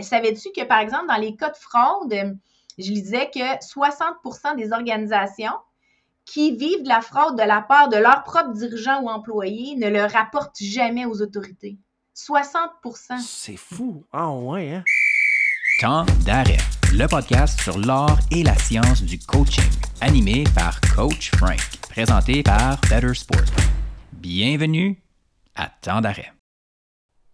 Savais-tu que, par exemple, dans les cas de fraude, je disais que 60% des organisations qui vivent de la fraude de la part de leurs propres dirigeants ou employés ne le rapportent jamais aux autorités. 60% C'est fou. Ah ouais, hein? Temps d'arrêt, le podcast sur l'art et la science du coaching, animé par Coach Frank, présenté par Better Sport. Bienvenue à Temps d'arrêt.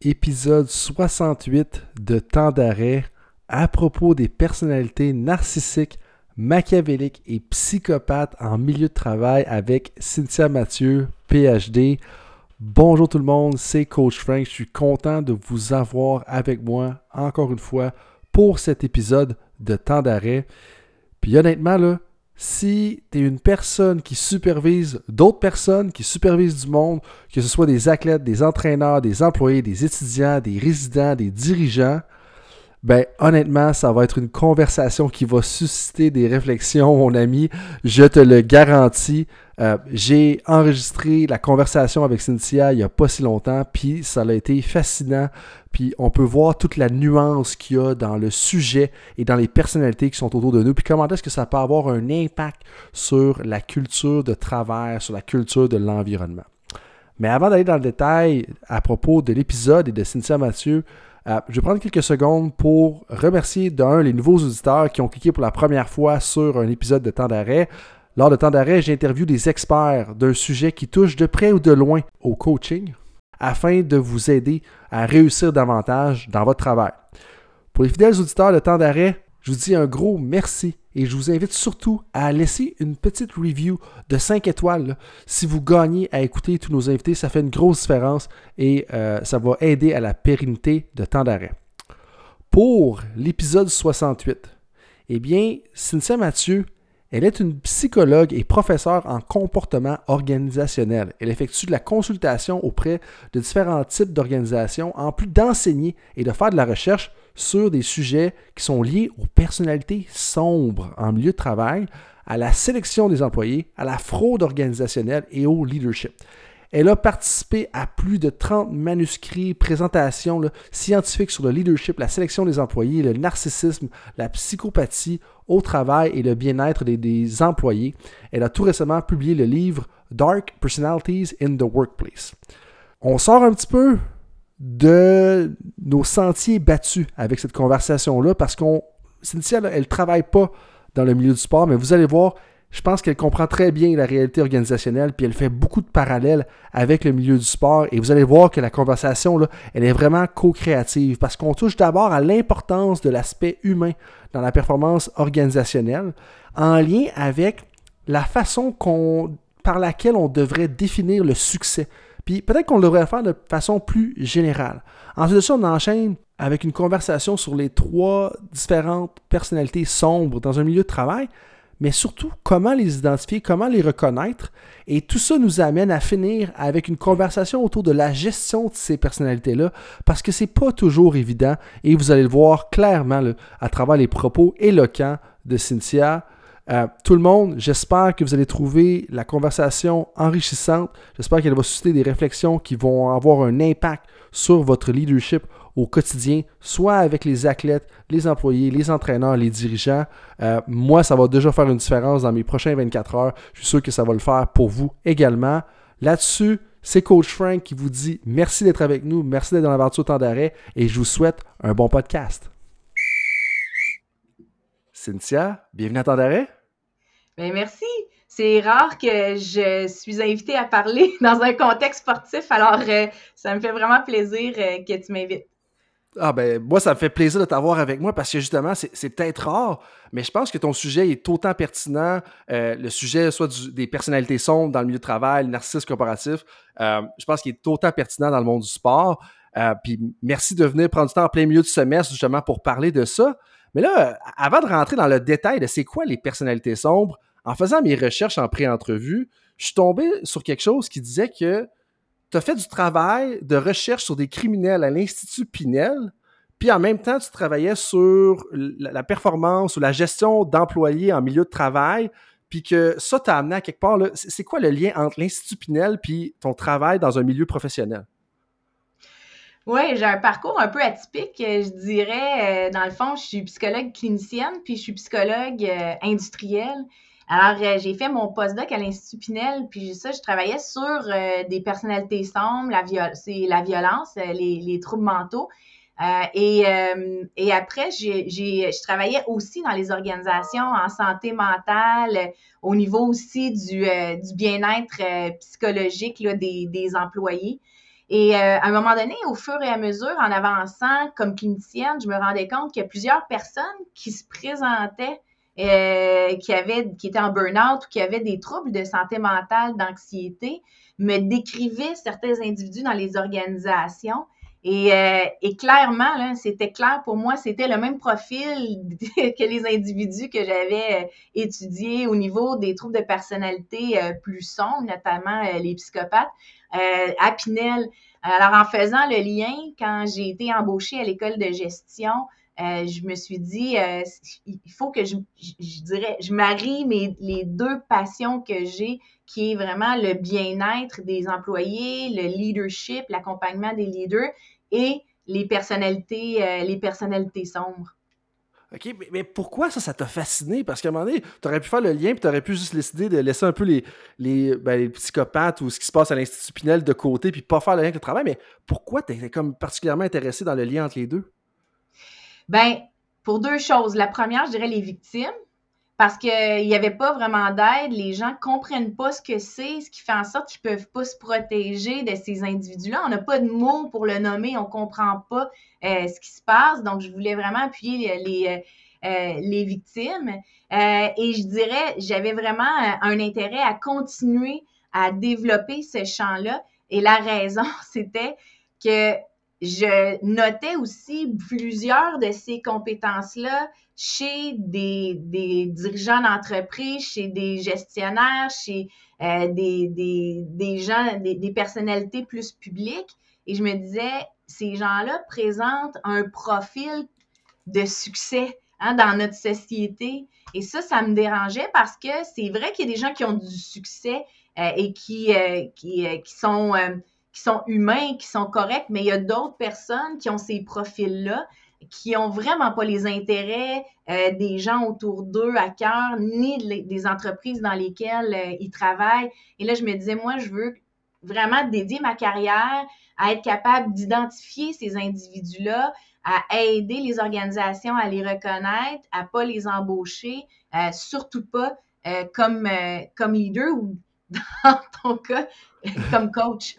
Épisode 68 de Temps d'arrêt à propos des personnalités narcissiques, machiavéliques et psychopathes en milieu de travail avec Cynthia Mathieu, PhD. Bonjour tout le monde, c'est Coach Frank. Je suis content de vous avoir avec moi encore une fois pour cet épisode de temps d'arrêt. Puis honnêtement, là, si tu es une personne qui supervise d'autres personnes, qui supervise du monde, que ce soit des athlètes, des entraîneurs, des employés, des étudiants, des résidents, des dirigeants, ben honnêtement, ça va être une conversation qui va susciter des réflexions, mon ami. Je te le garantis. Euh, j'ai enregistré la conversation avec Cynthia il n'y a pas si longtemps, puis ça a été fascinant. Puis on peut voir toute la nuance qu'il y a dans le sujet et dans les personnalités qui sont autour de nous, puis comment est-ce que ça peut avoir un impact sur la culture de travail, sur la culture de l'environnement? Mais avant d'aller dans le détail à propos de l'épisode et de Cynthia Mathieu, euh, je vais prendre quelques secondes pour remercier d'un les nouveaux auditeurs qui ont cliqué pour la première fois sur un épisode de temps d'arrêt. Lors de temps d'arrêt, j'interviewe des experts d'un sujet qui touche de près ou de loin au coaching afin de vous aider à réussir davantage dans votre travail. Pour les fidèles auditeurs de temps d'arrêt, je vous dis un gros merci et je vous invite surtout à laisser une petite review de 5 étoiles. Si vous gagnez à écouter tous nos invités, ça fait une grosse différence et euh, ça va aider à la pérennité de temps d'arrêt. Pour l'épisode 68, eh bien, Cynthia Mathieu, elle est une psychologue et professeure en comportement organisationnel. Elle effectue de la consultation auprès de différents types d'organisations en plus d'enseigner et de faire de la recherche sur des sujets qui sont liés aux personnalités sombres en milieu de travail, à la sélection des employés, à la fraude organisationnelle et au leadership. Elle a participé à plus de 30 manuscrits, présentations scientifiques sur le leadership, la sélection des employés, le narcissisme, la psychopathie au travail et le bien-être des, employés. Elle a tout récemment publié le livre Dark Personalities in the Workplace. On sort un petit peu de nos sentiers battus avec cette conversation-là parce qu'on. Cynthia, elle ne travaille pas dans le milieu du sport, mais vous allez voir, je pense qu'elle comprend très bien la réalité organisationnelle, puis elle fait beaucoup de parallèles avec le milieu du sport. Et vous allez voir que la conversation, elle est vraiment co-créative parce qu'on touche d'abord à l'importance de l'aspect humain dans la performance organisationnelle en lien avec la façon par laquelle on devrait définir le succès. Puis peut-être qu'on devrait faire de façon plus générale. Ensuite de ça, on enchaîne avec une conversation sur les trois différentes personnalités sombres dans un milieu de travail, mais surtout comment les identifier, comment les reconnaître. Et tout ça nous amène à finir avec une conversation autour de la gestion de ces personnalités-là, parce que c'est pas toujours évident, et vous allez le voir clairement à travers les propos éloquents de Cynthia, euh, tout le monde, j'espère que vous allez trouver la conversation enrichissante. J'espère qu'elle va susciter des réflexions qui vont avoir un impact sur votre leadership au quotidien, soit avec les athlètes, les employés, les entraîneurs, les dirigeants. Euh, moi, ça va déjà faire une différence dans mes prochains 24 heures. Je suis sûr que ça va le faire pour vous également. Là-dessus, c'est Coach Frank qui vous dit merci d'être avec nous, merci d'être dans l'aventure temps d'arrêt et je vous souhaite un bon podcast. Cynthia, bienvenue à temps d'arrêt. Bien, merci. C'est rare que je suis invitée à parler dans un contexte sportif, alors euh, ça me fait vraiment plaisir euh, que tu m'invites. Ah ben moi ça me fait plaisir de t'avoir avec moi parce que justement c'est peut-être rare, mais je pense que ton sujet est autant pertinent, euh, le sujet soit des personnalités sombres dans le milieu de travail, le narcissisme corporatif, je pense qu'il est autant pertinent dans le monde du sport. puis merci de venir prendre du temps en plein milieu du semestre justement pour parler de ça. Mais là, avant de rentrer dans le détail de c'est quoi les personnalités sombres, en faisant mes recherches en pré-entrevue, je suis tombé sur quelque chose qui disait que tu as fait du travail de recherche sur des criminels à l'Institut Pinel, puis en même temps, tu travaillais sur la performance ou la gestion d'employés en milieu de travail, puis que ça t'a amené à quelque part. C'est quoi le lien entre l'Institut Pinel puis ton travail dans un milieu professionnel? Oui, j'ai un parcours un peu atypique, je dirais. Dans le fond, je suis psychologue clinicienne, puis je suis psychologue industrielle. Alors, euh, j'ai fait mon postdoc à l'Institut Pinel, puis ça, je travaillais sur euh, des personnalités sombres, la, violence, euh, les, les, troubles mentaux. et, après, je travaillais aussi dans les organisations en santé mentale, au niveau aussi du, bien-être psychologique des employés. Et à un moment donné, au fur et à mesure, en avançant comme clinicienne, je me rendais compte qu'il y a plusieurs personnes qui se présentaient euh, qui, avait, qui était en burn-out ou qui avait des troubles de santé mentale, d'anxiété, me décrivait certains individus dans les organisations. Et, euh, et clairement, c'était clair pour moi, c'était le même profil que les individus que j'avais euh, étudiés au niveau des troubles de personnalité plus sombres, notamment les psychopathes, à Pinel. Alors, en faisant le lien, quand j'ai été embauchée à l'école de gestion, euh, je me suis dit, euh, il faut que je, je, dirais, je marie mes, les deux passions que j'ai, qui est vraiment le bien-être des employés, le leadership, l'accompagnement des leaders et les personnalités, euh, les personnalités sombres. OK, mais, pourquoi ça, ça t'a fasciné? Parce qu'à un moment donné, tu aurais pu faire le lien, puis tu aurais pu juste décider de laisser un peu les, les, ben, les psychopathes ou ce qui se passe à l'Institut Pinel de côté, puis pas faire le lien avec le travail. Mais pourquoi tu comme particulièrement intéressé dans le lien entre les deux? Ben, pour deux choses. La première, je dirais les victimes, parce qu'il n'y avait pas vraiment d'aide. Les gens ne comprennent pas ce que c'est, ce qui fait en sorte qu'ils ne peuvent pas se protéger de ces individus-là. On n'a pas de mots pour le nommer, on ne comprend pas euh, ce qui se passe. Donc, je voulais vraiment appuyer les, euh, euh, les victimes. et je dirais, j'avais vraiment un intérêt à continuer à développer ce champ-là. Et la raison, c'était que je notais aussi plusieurs de ces compétences-là chez des, des dirigeants d'entreprise, chez des gestionnaires, chez euh, des, des, des, gens, des, personnalités plus publiques. Et je me disais, ces gens-là présentent un profil de succès hein, dans notre société. Et ça, ça me dérangeait parce que c'est vrai qu'il y a des gens qui ont du succès euh, et qui, euh, qui, qui sont qui sont humains, qui sont corrects, mais il y a d'autres personnes qui ont ces profils-là, qui ont vraiment pas les intérêts euh, des gens autour d'eux à cœur, ni des entreprises dans lesquelles euh, ils travaillent. Et là, je me disais, moi, je veux vraiment dédier ma carrière à être capable d'identifier ces individus-là, à aider les organisations à les reconnaître, à pas les embaucher, euh, surtout pas comme, comme leader ou dans ton cas, comme coach.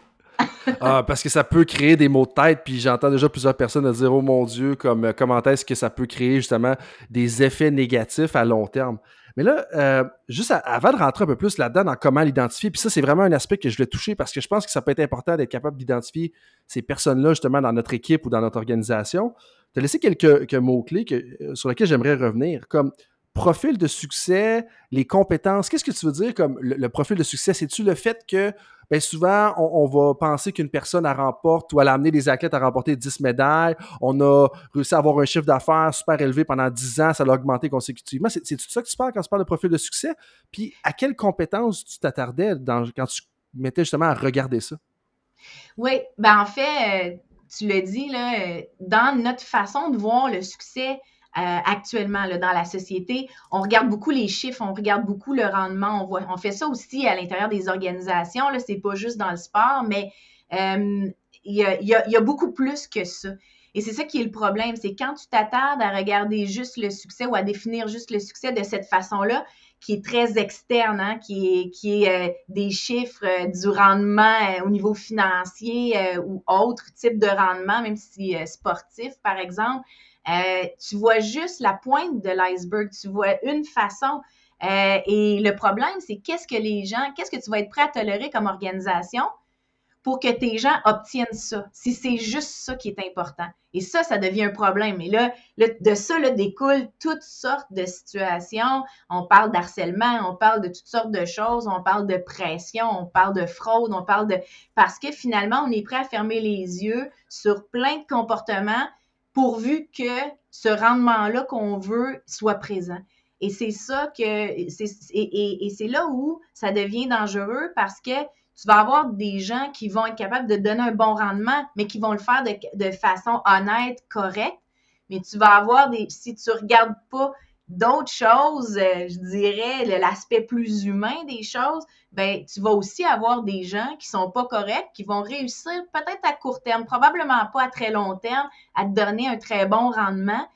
Ah, parce que ça peut créer des maux de tête, puis j'entends déjà plusieurs personnes dire Oh mon Dieu, comme euh, comment est-ce que ça peut créer justement des effets négatifs à long terme? Mais là, euh, juste avant de rentrer un peu plus là-dedans dans comment l'identifier, puis ça, c'est vraiment un aspect que je voulais toucher parce que je pense que ça peut être important d'être capable d'identifier ces personnes-là justement dans notre équipe ou dans notre organisation. Tu as laissé quelques, mots-clés euh, sur lesquels j'aimerais revenir, comme profil de succès, les compétences. Qu'est-ce que tu veux dire comme le profil de succès? C'est-tu le fait que bien souvent, on, va penser qu'une personne a remporte ou a amené des athlètes à remporter 10 médailles. On a réussi à avoir un chiffre d'affaires super élevé pendant 10 ans, ça l'a augmenté consécutivement. C'est tout ça que tu parles quand tu parles de profil de succès? Puis à quelles compétences tu t'attardais quand tu mettais justement à regarder ça? Oui, ben en fait, euh, tu l'as dit, euh, dans notre façon de voir le succès, euh, actuellement dans la société. On regarde beaucoup les chiffres, on regarde beaucoup le rendement. On, voit, on fait ça aussi à l'intérieur des organisations. Ce n'est pas juste dans le sport, mais euh, il y, a, y, a, beaucoup plus que ça. Et c'est ça qui est le problème, c'est quand tu t'attardes à regarder juste le succès ou à définir juste le succès de cette façon-là, qui est très externe, hein, qui est, qui est euh, des chiffres du rendement au niveau financier ou autre type de rendement, même si sportif, par exemple, euh, tu vois juste la pointe de l'iceberg, tu vois une façon. Euh, et le problème, c'est qu'est-ce que les gens, qu'est-ce que tu vas être prêt à tolérer comme organisation pour que tes gens obtiennent ça, si c'est juste ça qui est important. Et ça, ça devient un problème. Et là, de ça là, découlent toutes sortes de situations. On parle d'harcèlement, on parle de toutes sortes de choses, on parle de pression, on parle de fraude, on parle de... Parce que finalement, on est prêt à fermer les yeux sur plein de comportements pourvu que ce rendement-là qu'on veut soit présent. Et c'est ça que, et, et c'est là où ça devient dangereux parce que tu vas avoir des gens qui vont être capables de donner un bon rendement, mais qui vont le faire de, de façon honnête, correcte. Mais tu vas avoir des, si tu regardes pas d'autres choses, euh, je dirais, l'aspect plus humain des choses, ben, tu vas aussi avoir des gens qui sont pas corrects, qui vont réussir peut-être à court terme, probablement pas à très long terme, à te donner un très bon rendement,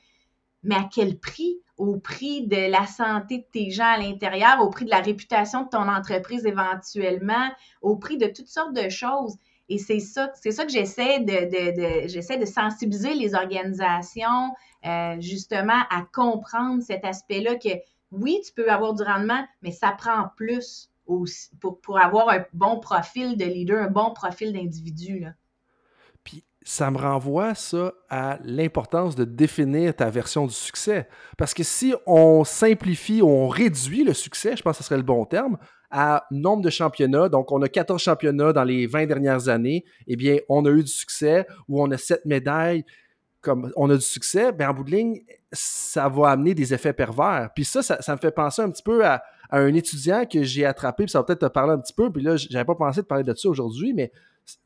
mais à quel prix? Au prix de la santé de tes gens à l'intérieur, au prix de la réputation de ton entreprise éventuellement, au prix de toutes sortes de choses. Et c'est ça, c'est ça que j'essaie de, j'essaie de sensibiliser les organisations euh, justement à comprendre cet aspect-là que oui, tu peux avoir du rendement, mais ça prend plus aussi pour, pour avoir un bon profil de leader, un bon profil d'individu. Puis ça me renvoie ça à l'importance de définir ta version du succès. Parce que si on simplifie, on réduit le succès, je pense que ce serait le bon terme, à nombre de championnats, donc on a 14 championnats dans les 20 dernières années, eh bien, on a eu du succès ou on a 7 médailles, comme on a du succès, bien en bout de ligne, ça va amener des effets pervers. Puis ça, ça, me fait penser un petit peu à, un étudiant que j'ai attrapé, puis ça va peut-être te parler un petit peu, puis là, j'avais pas pensé de parler de ça aujourd'hui, mais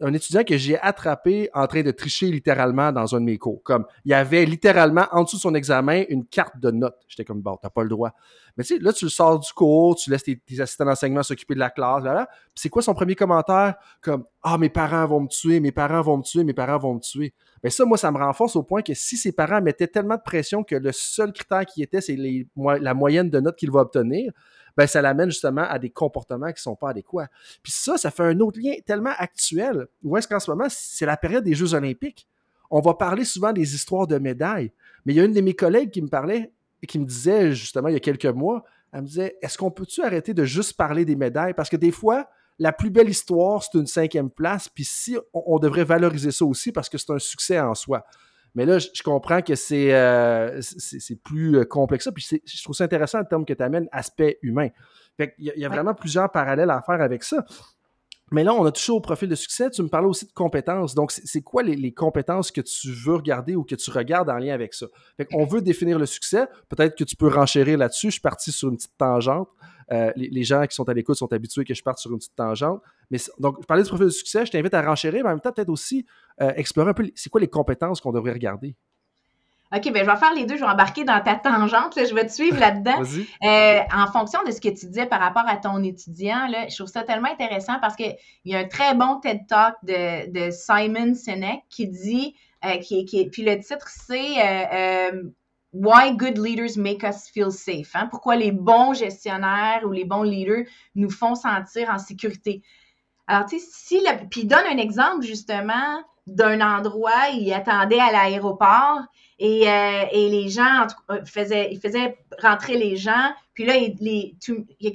un étudiant que j'ai attrapé en train de tricher littéralement dans un de mes cours. Comme, il y avait littéralement en dessous de son examen une carte de notes. J'étais comme, bon, t'as pas le droit. Mais tu sais, là, tu le sors du cours, tu laisses tes, assistants d'enseignement s'occuper de la classe, là, Puis c'est quoi son premier commentaire? Comme, ah, mes parents vont me tuer, mes parents vont me tuer, mes parents vont me tuer. Mais ça, moi, ça me renforce au point que si ses parents mettaient tellement de pression que le seul critère qui était, c'est la moyenne de notes qu'il va obtenir, ben, ça l'amène justement à des comportements qui ne sont pas adéquats. Puis ça, ça fait un autre lien tellement actuel. Où est-ce qu'en ce moment, c'est la période des Jeux olympiques. On va parler souvent des histoires de médailles. Mais il y a une de mes collègues qui me parlait qui me disait justement il y a quelques mois, elle me disait, est-ce qu'on peut-tu arrêter de juste parler des médailles? Parce que des fois, la plus belle histoire, c'est une cinquième place. Puis si on, devrait valoriser ça aussi parce que c'est un succès en soi. Mais là, je, comprends que c'est euh, plus euh, complexe. Puis je trouve ça intéressant le terme que tu amènes, aspect humain. il y, a vraiment plusieurs parallèles à faire avec ça. Mais là, on a touché au profil de succès. Tu me parlais aussi de compétences. Donc, c'est quoi les, compétences que tu veux regarder ou que tu regardes en lien avec ça? on veut définir le succès. Peut-être que tu peux renchérir là-dessus. Je suis parti sur une petite tangente. Euh, les, gens qui sont à l'écoute sont habitués que je parte sur une petite tangente. Mais donc, je parlais du profil de succès. Je t'invite à renchérir, mais en même temps, peut-être aussi euh, explorer un peu c'est quoi les compétences qu'on devrait regarder? OK, ben je vais faire les deux, je vais embarquer dans ta tangente, je vais te suivre là-dedans. Euh, en fonction de ce que tu disais par rapport à ton étudiant, là, je trouve ça tellement intéressant parce qu'il y a un très bon TED Talk de, Simon Sinek qui dit, euh, qui, qui, puis le titre c'est euh, Why Good Leaders Make Us Feel Safe. Hein? Pourquoi les bons gestionnaires ou les bons leaders nous font sentir en sécurité. Alors, tu sais, si la, puis il donne un exemple justement d'un endroit, il attendait à l'aéroport et, euh, et, les gens euh, faisaient, il faisait rentrer les gens. Puis là, il,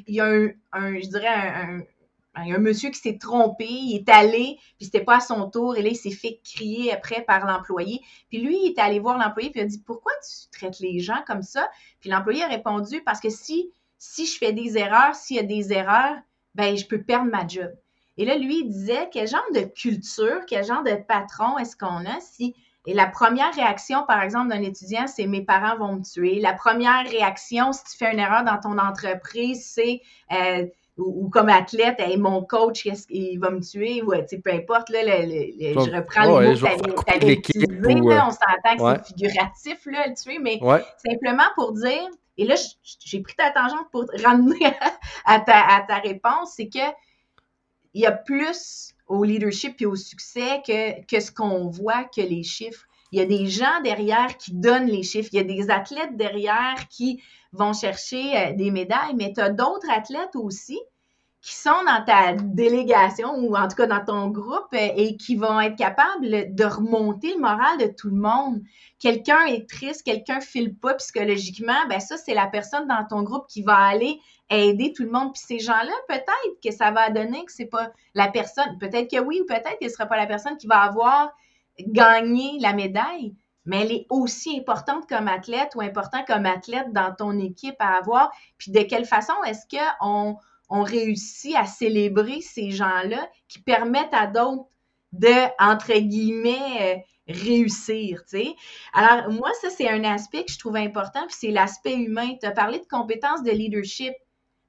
y a un, monsieur qui s'est trompé, il est allé, puis c'était pas à son tour, et là, il s'est fait crier après par l'employé. Puis lui, il est allé voir l'employé, puis il a dit Pourquoi tu traites les gens comme ça? Puis l'employé a répondu Parce que si, si je fais des erreurs, s'il y a des erreurs, ben je peux perdre ma job. Et là, lui, il disait quel genre de culture, quel genre de patron est-ce qu'on a si. Et la première réaction, par exemple, d'un étudiant, c'est mes parents vont me tuer. La première réaction, si tu fais une erreur dans ton entreprise, c'est euh, ou, comme athlète, hey, mon coach, il va me tuer, ou peu importe, là, je reprends les mots que tu avais utilisés, on s'entend que c'est figuratif, là, le tuer, mais simplement pour dire, et là, j'ai pris ta tangente pour ramener à ta, à ta réponse, c'est que il y a plus au leadership et au succès que, que ce qu'on voit que les chiffres. Il y a des gens derrière qui donnent les chiffres. Il y a des athlètes derrière qui vont chercher euh, des médailles, mais tu as d'autres athlètes aussi qui sont dans ta délégation ou en tout cas dans ton groupe euh, et qui vont être capables de remonter le moral de tout le monde. Quelqu'un est triste, quelqu'un file pas psychologiquement, ben ça c'est la personne dans ton groupe qui va aller aider tout le monde. Puis ces gens-là, peut-être que ça va donner que c'est pas la personne, peut-être que oui ou peut-être que ce sera pas la personne qui va avoir gagné la médaille, mais elle est aussi importante comme athlète ou important comme athlète dans ton équipe à avoir. Puis de quelle façon est-ce qu'on on réussit à célébrer ces gens-là qui permettent à d'autres de, entre guillemets, euh, réussir. Alors, moi, ça, c'est un aspect que je trouve important, puis c'est l'aspect humain. Tu as parlé de compétences de leadership.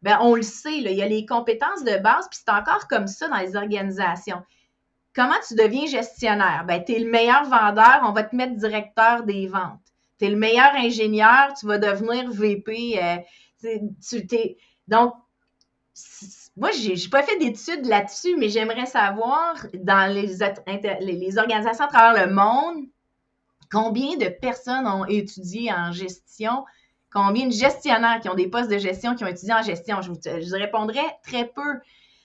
ben on le sait, il y a les compétences de base, puis c'est encore comme ça dans les organisations. Comment tu deviens gestionnaire? Ben, tu es le meilleur vendeur, on va te mettre directeur des ventes. Tu es le meilleur ingénieur, tu vas devenir VP. Euh, tu, t'es... Donc, moi, j'ai n'ai pas fait d'études là-dessus, mais j'aimerais savoir dans les, organisations à travers le monde, combien de personnes ont étudié en gestion, combien de gestionnaires qui ont des postes de gestion qui ont étudié en gestion? Je vous, je très peu.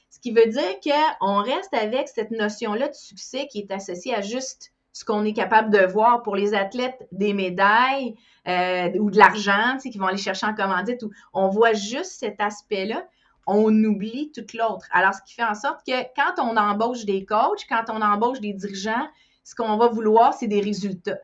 Ce qui veut dire qu'on reste avec cette notion-là de succès qui est associée à juste ce qu'on est capable de voir pour les athlètes des médailles euh, ou de l'argent, qui vont aller chercher en commandite. On voit juste cet aspect-là on oublie tout l'autre. Alors, ce qui fait en sorte que quand on embauche des coachs, quand on embauche des dirigeants, ce qu'on va vouloir, c'est des résultats.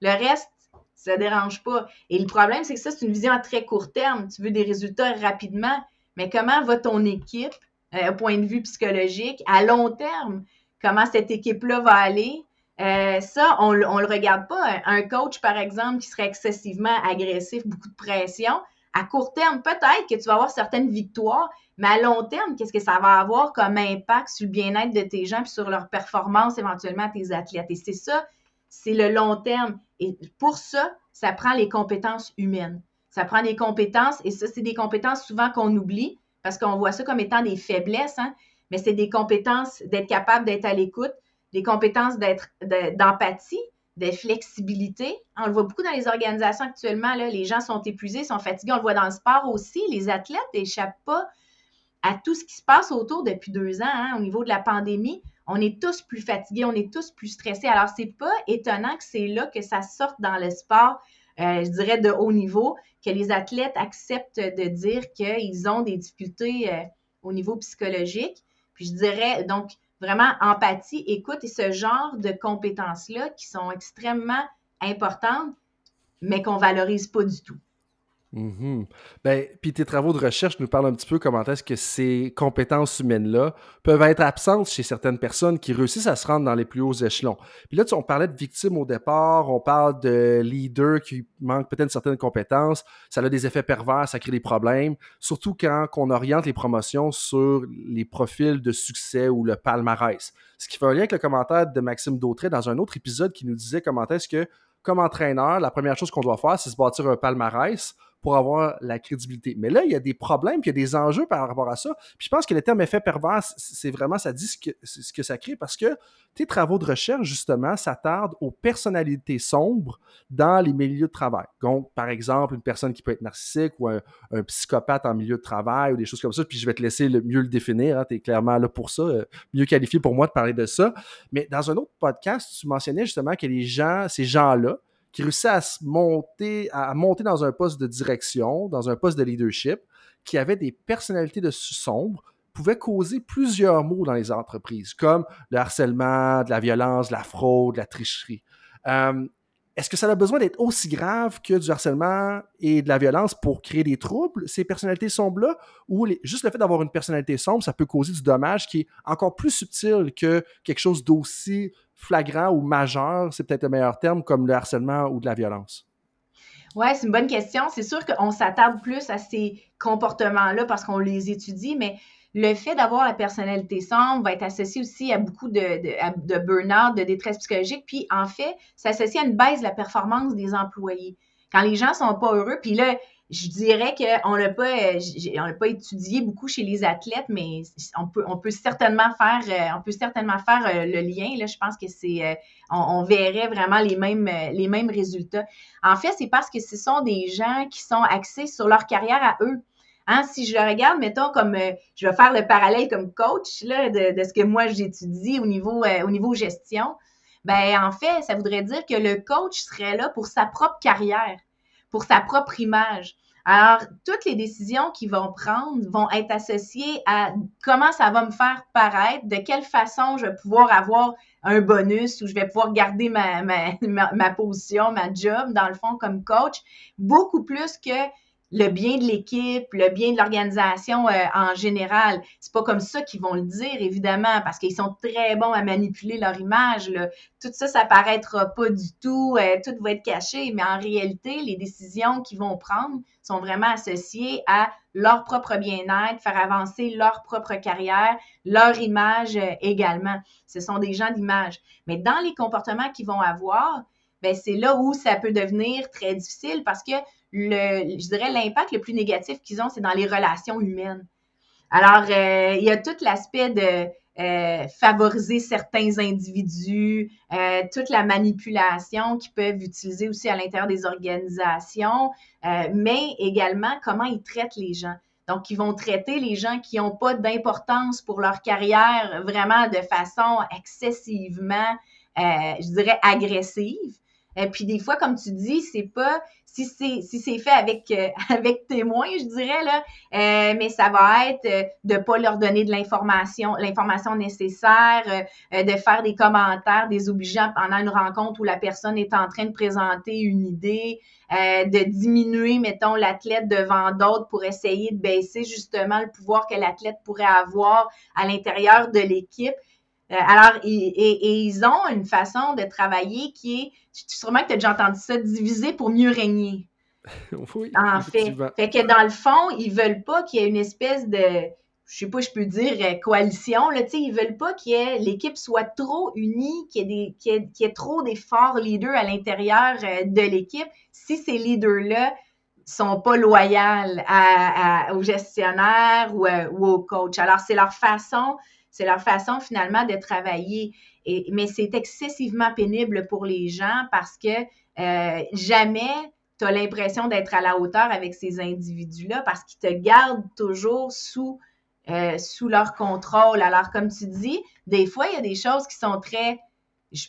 Le reste, ça ne dérange pas. Et le problème, c'est que ça, c'est une vision à très court terme. Tu veux des résultats rapidement, mais comment va ton équipe, euh, au point de vue psychologique, à long terme? Comment cette équipe-là va aller? Euh, ça, on ne le regarde pas. Un coach, par exemple, qui serait excessivement agressif, beaucoup de pression, à court terme, peut-être que tu vas avoir certaines victoires, mais à long terme, qu'est-ce que ça va avoir comme impact sur le bien-être de tes gens et sur leur performance éventuellement à tes athlètes? Et c'est ça, c'est le long terme. Et pour ça, ça prend les compétences humaines. Ça prend des compétences, et ça, c'est des compétences souvent qu'on oublie parce qu'on voit ça comme étant des faiblesses, hein, mais c'est des compétences d'être capable d'être à l'écoute, des compétences d'être d'empathie, de flexibilité. On le voit beaucoup dans les organisations actuellement. Là, les gens sont épuisés, sont fatigués. On le voit dans le sport aussi. Les athlètes n'échappent pas à tout ce qui se passe autour depuis deux ans hein, au niveau de la pandémie. On est tous plus fatigués, on est tous plus stressés. Alors, c'est pas étonnant que c'est là que ça sorte dans le sport, euh, je dirais, de haut niveau, que les athlètes acceptent de dire qu'ils ont des difficultés euh, au niveau psychologique. Puis je dirais, donc, vraiment empathie, écoute et ce genre de compétences-là qui sont extrêmement importantes, mais qu'on valorise pas du tout. Mhm. Ben, puis tes travaux de recherche nous parlent un petit peu comment est-ce que ces compétences humaines-là peuvent être absentes chez certaines personnes qui réussissent à se rendre dans les plus hauts échelons. Puis là, tu, on parlait de victimes au départ, on parle de leaders qui manquent peut-être certaines compétences, ça a des effets pervers, ça crée des problèmes, surtout quand on oriente les promotions sur les profils de succès ou le palmarès. Ce qui fait un lien avec le commentaire de Maxime Dautré dans un autre épisode qui nous disait comment est-ce que comme entraîneur, la première chose qu'on doit faire, c'est se bâtir un palmarès pour avoir la crédibilité. Mais là, il y a des problèmes, puis il y a des enjeux par rapport à ça. Puis je pense que le terme effet pervers, c'est vraiment, ça dit ce que, ça crée parce que tes travaux de recherche, justement, s'attardent aux personnalités sombres dans les milieux de travail. Donc, par exemple, une personne qui peut être narcissique ou un, psychopathe en milieu de travail ou des choses comme ça. Puis je vais te laisser mieux le définir. Hein, tu es clairement là pour ça, euh, mieux qualifié pour moi de parler de ça. Mais dans un autre podcast, tu mentionnais justement que les gens, ces gens-là, qui réussissaient à monter, à monter dans un poste de direction, dans un poste de leadership, qui avait des personnalités de sombres, pouvaient causer plusieurs maux dans les entreprises, comme le harcèlement, de la violence, de la fraude, de la tricherie. Est-ce que ça a besoin d'être aussi grave que du harcèlement et de la violence pour créer des troubles, ces personnalités sombres-là? Ou juste le fait d'avoir une personnalité sombre, ça peut causer du dommage qui est encore plus subtil que quelque chose d'aussi flagrant ou majeur, c'est peut-être le meilleur terme, comme le harcèlement ou de la violence? Oui, c'est une bonne question. C'est sûr qu'on s'attarde plus à ces comportements-là parce qu'on les étudie, mais le fait d'avoir la personnalité sombre va être associé aussi à beaucoup de, de, burn-out, de détresse psychologique. Puis, en fait, c'est associé à une baisse de la performance des employés. Quand les gens sont pas heureux, puis là, je dirais qu'on n'a pas, on pas étudié beaucoup chez les athlètes, mais on peut, on peut certainement faire, euh, on peut certainement faire euh, le lien. Là, je pense que c'est, euh, on, verrait vraiment les mêmes, les mêmes résultats. En fait, c'est parce que ce sont des gens qui sont axés sur leur carrière à eux. Hein, si je regarde, mettons, comme euh, je vais faire le parallèle comme coach là, de, ce que moi j'étudie au niveau, euh, au niveau gestion, ben en fait, ça voudrait dire que le coach serait là pour sa propre carrière, pour sa propre image. Alors, toutes les décisions qu'ils vont prendre vont être associées à comment ça va me faire paraître, de quelle façon je vais pouvoir avoir un bonus ou je vais pouvoir garder ma, ma position, ma job, dans le fond, comme coach, beaucoup plus que le bien de l'équipe, le bien de l'organisation euh, en général. C'est pas comme ça qu'ils vont le dire, évidemment, parce qu'ils sont très bons à manipuler leur image. Tout ça, ça paraîtra pas du tout, euh, tout va être caché, mais en réalité, les décisions qu'ils vont prendre sont vraiment associées à leur propre bien-être, faire avancer leur propre carrière, leur image euh, également. Ce sont des gens d'image. Mais dans les comportements qu'ils vont avoir, ben c'est là où ça peut devenir très difficile parce que le, je dirais l'impact le plus négatif qu'ils ont, c'est dans les relations humaines. Alors, euh, il y a tout l'aspect de euh, favoriser certains individus, euh, toute la manipulation qu'ils peuvent utiliser aussi à l'intérieur des organisations, mais également comment ils traitent les gens. Donc, ils vont traiter les gens qui n'ont pas d'importance pour leur carrière vraiment de façon excessivement, je dirais, agressive. Et puis des fois, comme tu dis, c'est pas si c'est si c'est fait avec euh, avec témoin, je dirais là, euh, mais ça va être euh, de pas leur donner de l'information, l'information nécessaire, de faire des commentaires désobligeants pendant une rencontre où la personne est en train de présenter une idée, de diminuer, mettons, l'athlète devant d'autres pour essayer de baisser justement le pouvoir que l'athlète pourrait avoir à l'intérieur de l'équipe. alors, et, ils ont une façon de travailler qui est sûrement que tu as déjà entendu ça, diviser pour mieux régner. oui. En fait. Fait que dans le fond, ils veulent pas qu'il y ait une espèce de, je sais pas, je peux dire euh, coalition, là, tu sais, ils veulent pas que l'équipe soit trop unie, qu'il y ait, des, ait, trop des forts leaders à l'intérieur euh, de l'équipe. Si ces leaders-là sont pas loyaux à, aux gestionnaires ou, euh, ou aux coachs. Alors, c'est leur façon, c'est leur façon finalement de travailler mais c'est excessivement pénible pour les gens parce que euh, jamais tu as l'impression d'être à la hauteur avec ces individus-là parce qu'ils te gardent toujours sous, euh, sous leur contrôle. Alors, comme tu dis, des fois, il y a des choses qui sont très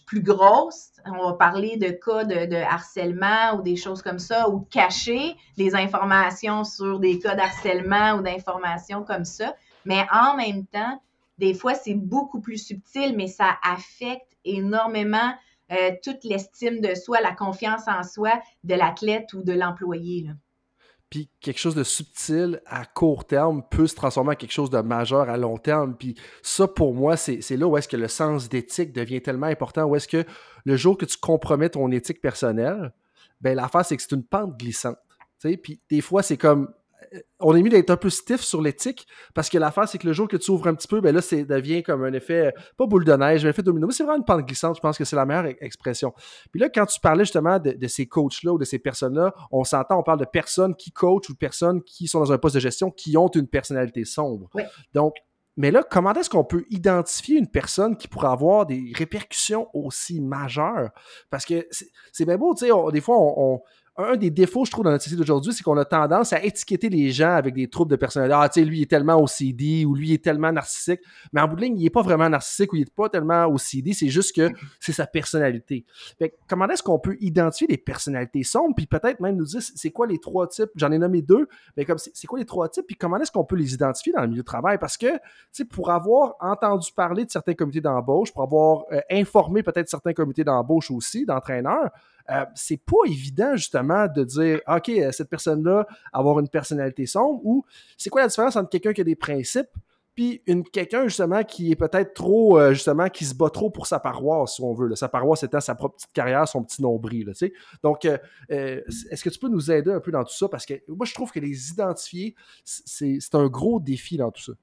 plus grosses. On va parler de cas de, harcèlement ou des choses comme ça, ou cacher des informations sur des cas d'harcèlement ou d'informations comme ça. Mais en même temps, des fois, c'est beaucoup plus subtil, mais ça affecte énormément euh, toute l'estime de soi, la confiance en soi de l'athlète ou de l'employé. Puis quelque chose de subtil à court terme peut se transformer en quelque chose de majeur à long terme. Puis ça, pour moi, c'est là où est-ce que le sens d'éthique devient tellement important, où est-ce que le jour que tu compromets ton éthique personnelle, ben l'affaire, c'est que c'est une pente glissante. Puis des fois, c'est comme on est mieux d'être un peu stiff sur l'éthique parce que l'affaire, c'est que le jour que tu ouvres un petit peu, ben là, ça devient comme un effet, pas boule de neige, un effet domino, mais c'est vraiment une pente glissante. Je pense que c'est la meilleure expression. Puis là, quand tu parlais justement de, ces coachs-là ou de ces personnes-là, on s'entend, on parle de personnes qui coachent ou de personnes qui sont dans un poste de gestion qui ont une personnalité sombre. Donc, mais là, comment est-ce qu'on peut identifier une personne qui pourrait avoir des répercussions aussi majeures? Parce que c'est bien beau, tu sais, des fois, on, un des défauts, je trouve, dans notre société d'aujourd'hui, c'est qu'on a tendance à étiqueter les gens avec des troubles de personnalité. Ah, tu sais, lui, est tellement OCD ou lui, est tellement narcissique. Mais en bout de ligne, il n'est pas vraiment narcissique ou il n'est pas tellement OCD. C'est juste que c'est sa personnalité. Fait comment est-ce qu'on peut identifier les personnalités sombres, puis peut-être même nous dire c'est quoi les trois types? J'en ai nommé deux, mais comme c'est quoi les trois types, puis comment est-ce qu'on peut les identifier dans le milieu de travail? Parce que, tu sais, pour avoir entendu parler de certains comités d'embauche, pour avoir euh, informé peut-être certains comités d'embauche aussi, d'entraîneurs, euh, c'est pas évident justement de dire OK, euh, cette personne-là, avoir une personnalité sombre ou c'est quoi la différence entre quelqu'un qui a des principes puis quelqu'un justement qui est peut-être trop euh, justement qui se bat trop pour sa paroisse si on veut sa paroisse étant sa propre petite carrière son petit nombril sais. donc est-ce que tu peux nous aider un peu dans tout ça? Parce que moi je trouve que les identifier c'est un gros défi dans tout ça.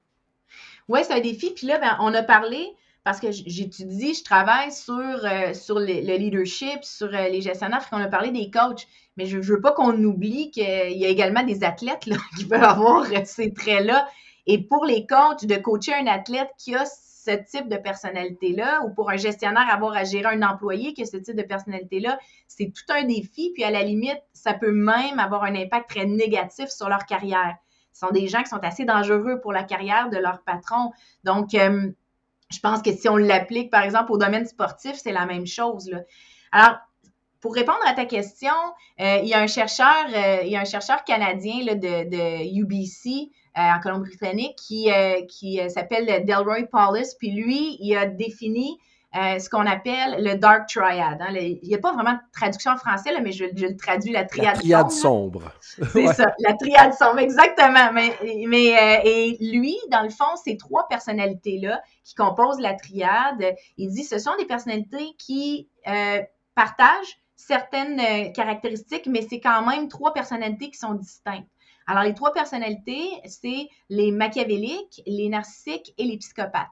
Oui c'est un défi. Puis là ben, on a parlé parce que j'étudie, je travaille sur, euh, sur le, leadership, sur euh, les gestionnaires, qu'on a parlé des coachs, mais je ne veux pas qu'on oublie qu'il y a également des athlètes là, qui peuvent avoir euh, ces traits-là. Et pour les coachs, de coacher un athlète qui a ce type de personnalité-là, ou pour un gestionnaire avoir à gérer un employé qui a ce type de personnalité-là, c'est tout un défi. Puis à la limite, ça peut même avoir un impact très négatif sur leur carrière. Ce sont des gens qui sont assez dangereux pour la carrière de leur patron. Donc, je pense que si on l'applique, par exemple, au domaine sportif, c'est la même chose. Alors, pour répondre à ta question, euh, il, y a un chercheur, euh, il y a un chercheur canadien de, UBC euh, en Colombie-Britannique qui, qui s'appelle Delroy Paulus. Puis lui, il a défini euh, ce qu'on appelle le dark triad. Hein. il n'y a pas vraiment de traduction en français, mais je, le traduis la triade, la triade sombre. C'est ça, la triade sombre, exactement. Mais, mais euh, et lui, dans le fond, ces trois personnalités-là qui composent la triade, il dit ce sont des personnalités qui euh, partagent certaines caractéristiques, mais c'est quand même trois personnalités qui sont distinctes. Alors, les trois personnalités, c'est les machiavéliques, les narcissiques et les psychopathes.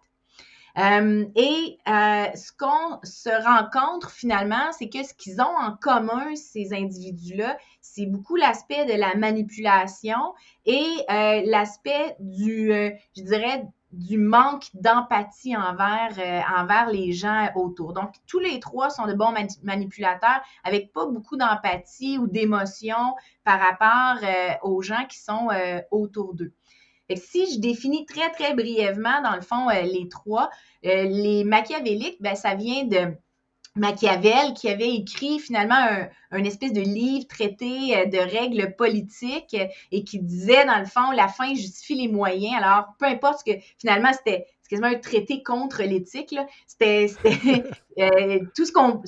Euh, et euh, ce qu'on se rencontre finalement, c'est que ce qu'ils ont en commun, ces individus-là, c'est beaucoup l'aspect de la manipulation et euh, l'aspect du, je dirais, du manque d'empathie envers, envers les gens autour. Donc, tous les trois sont de bons manipulateurs avec pas beaucoup d'empathie ou d'émotion par rapport aux gens qui sont autour d'eux si je définis très, très brièvement, dans le fond, euh, les trois, euh, les machiavéliques, ben, ça vient de Machiavel qui avait écrit finalement un, espèce de livre traité euh, de règles politiques et qui disait, dans le fond, la fin justifie les moyens. Alors, peu importe ce que finalement, c'était quasiment un traité contre l'éthique. C'était euh, tout ce qu'on.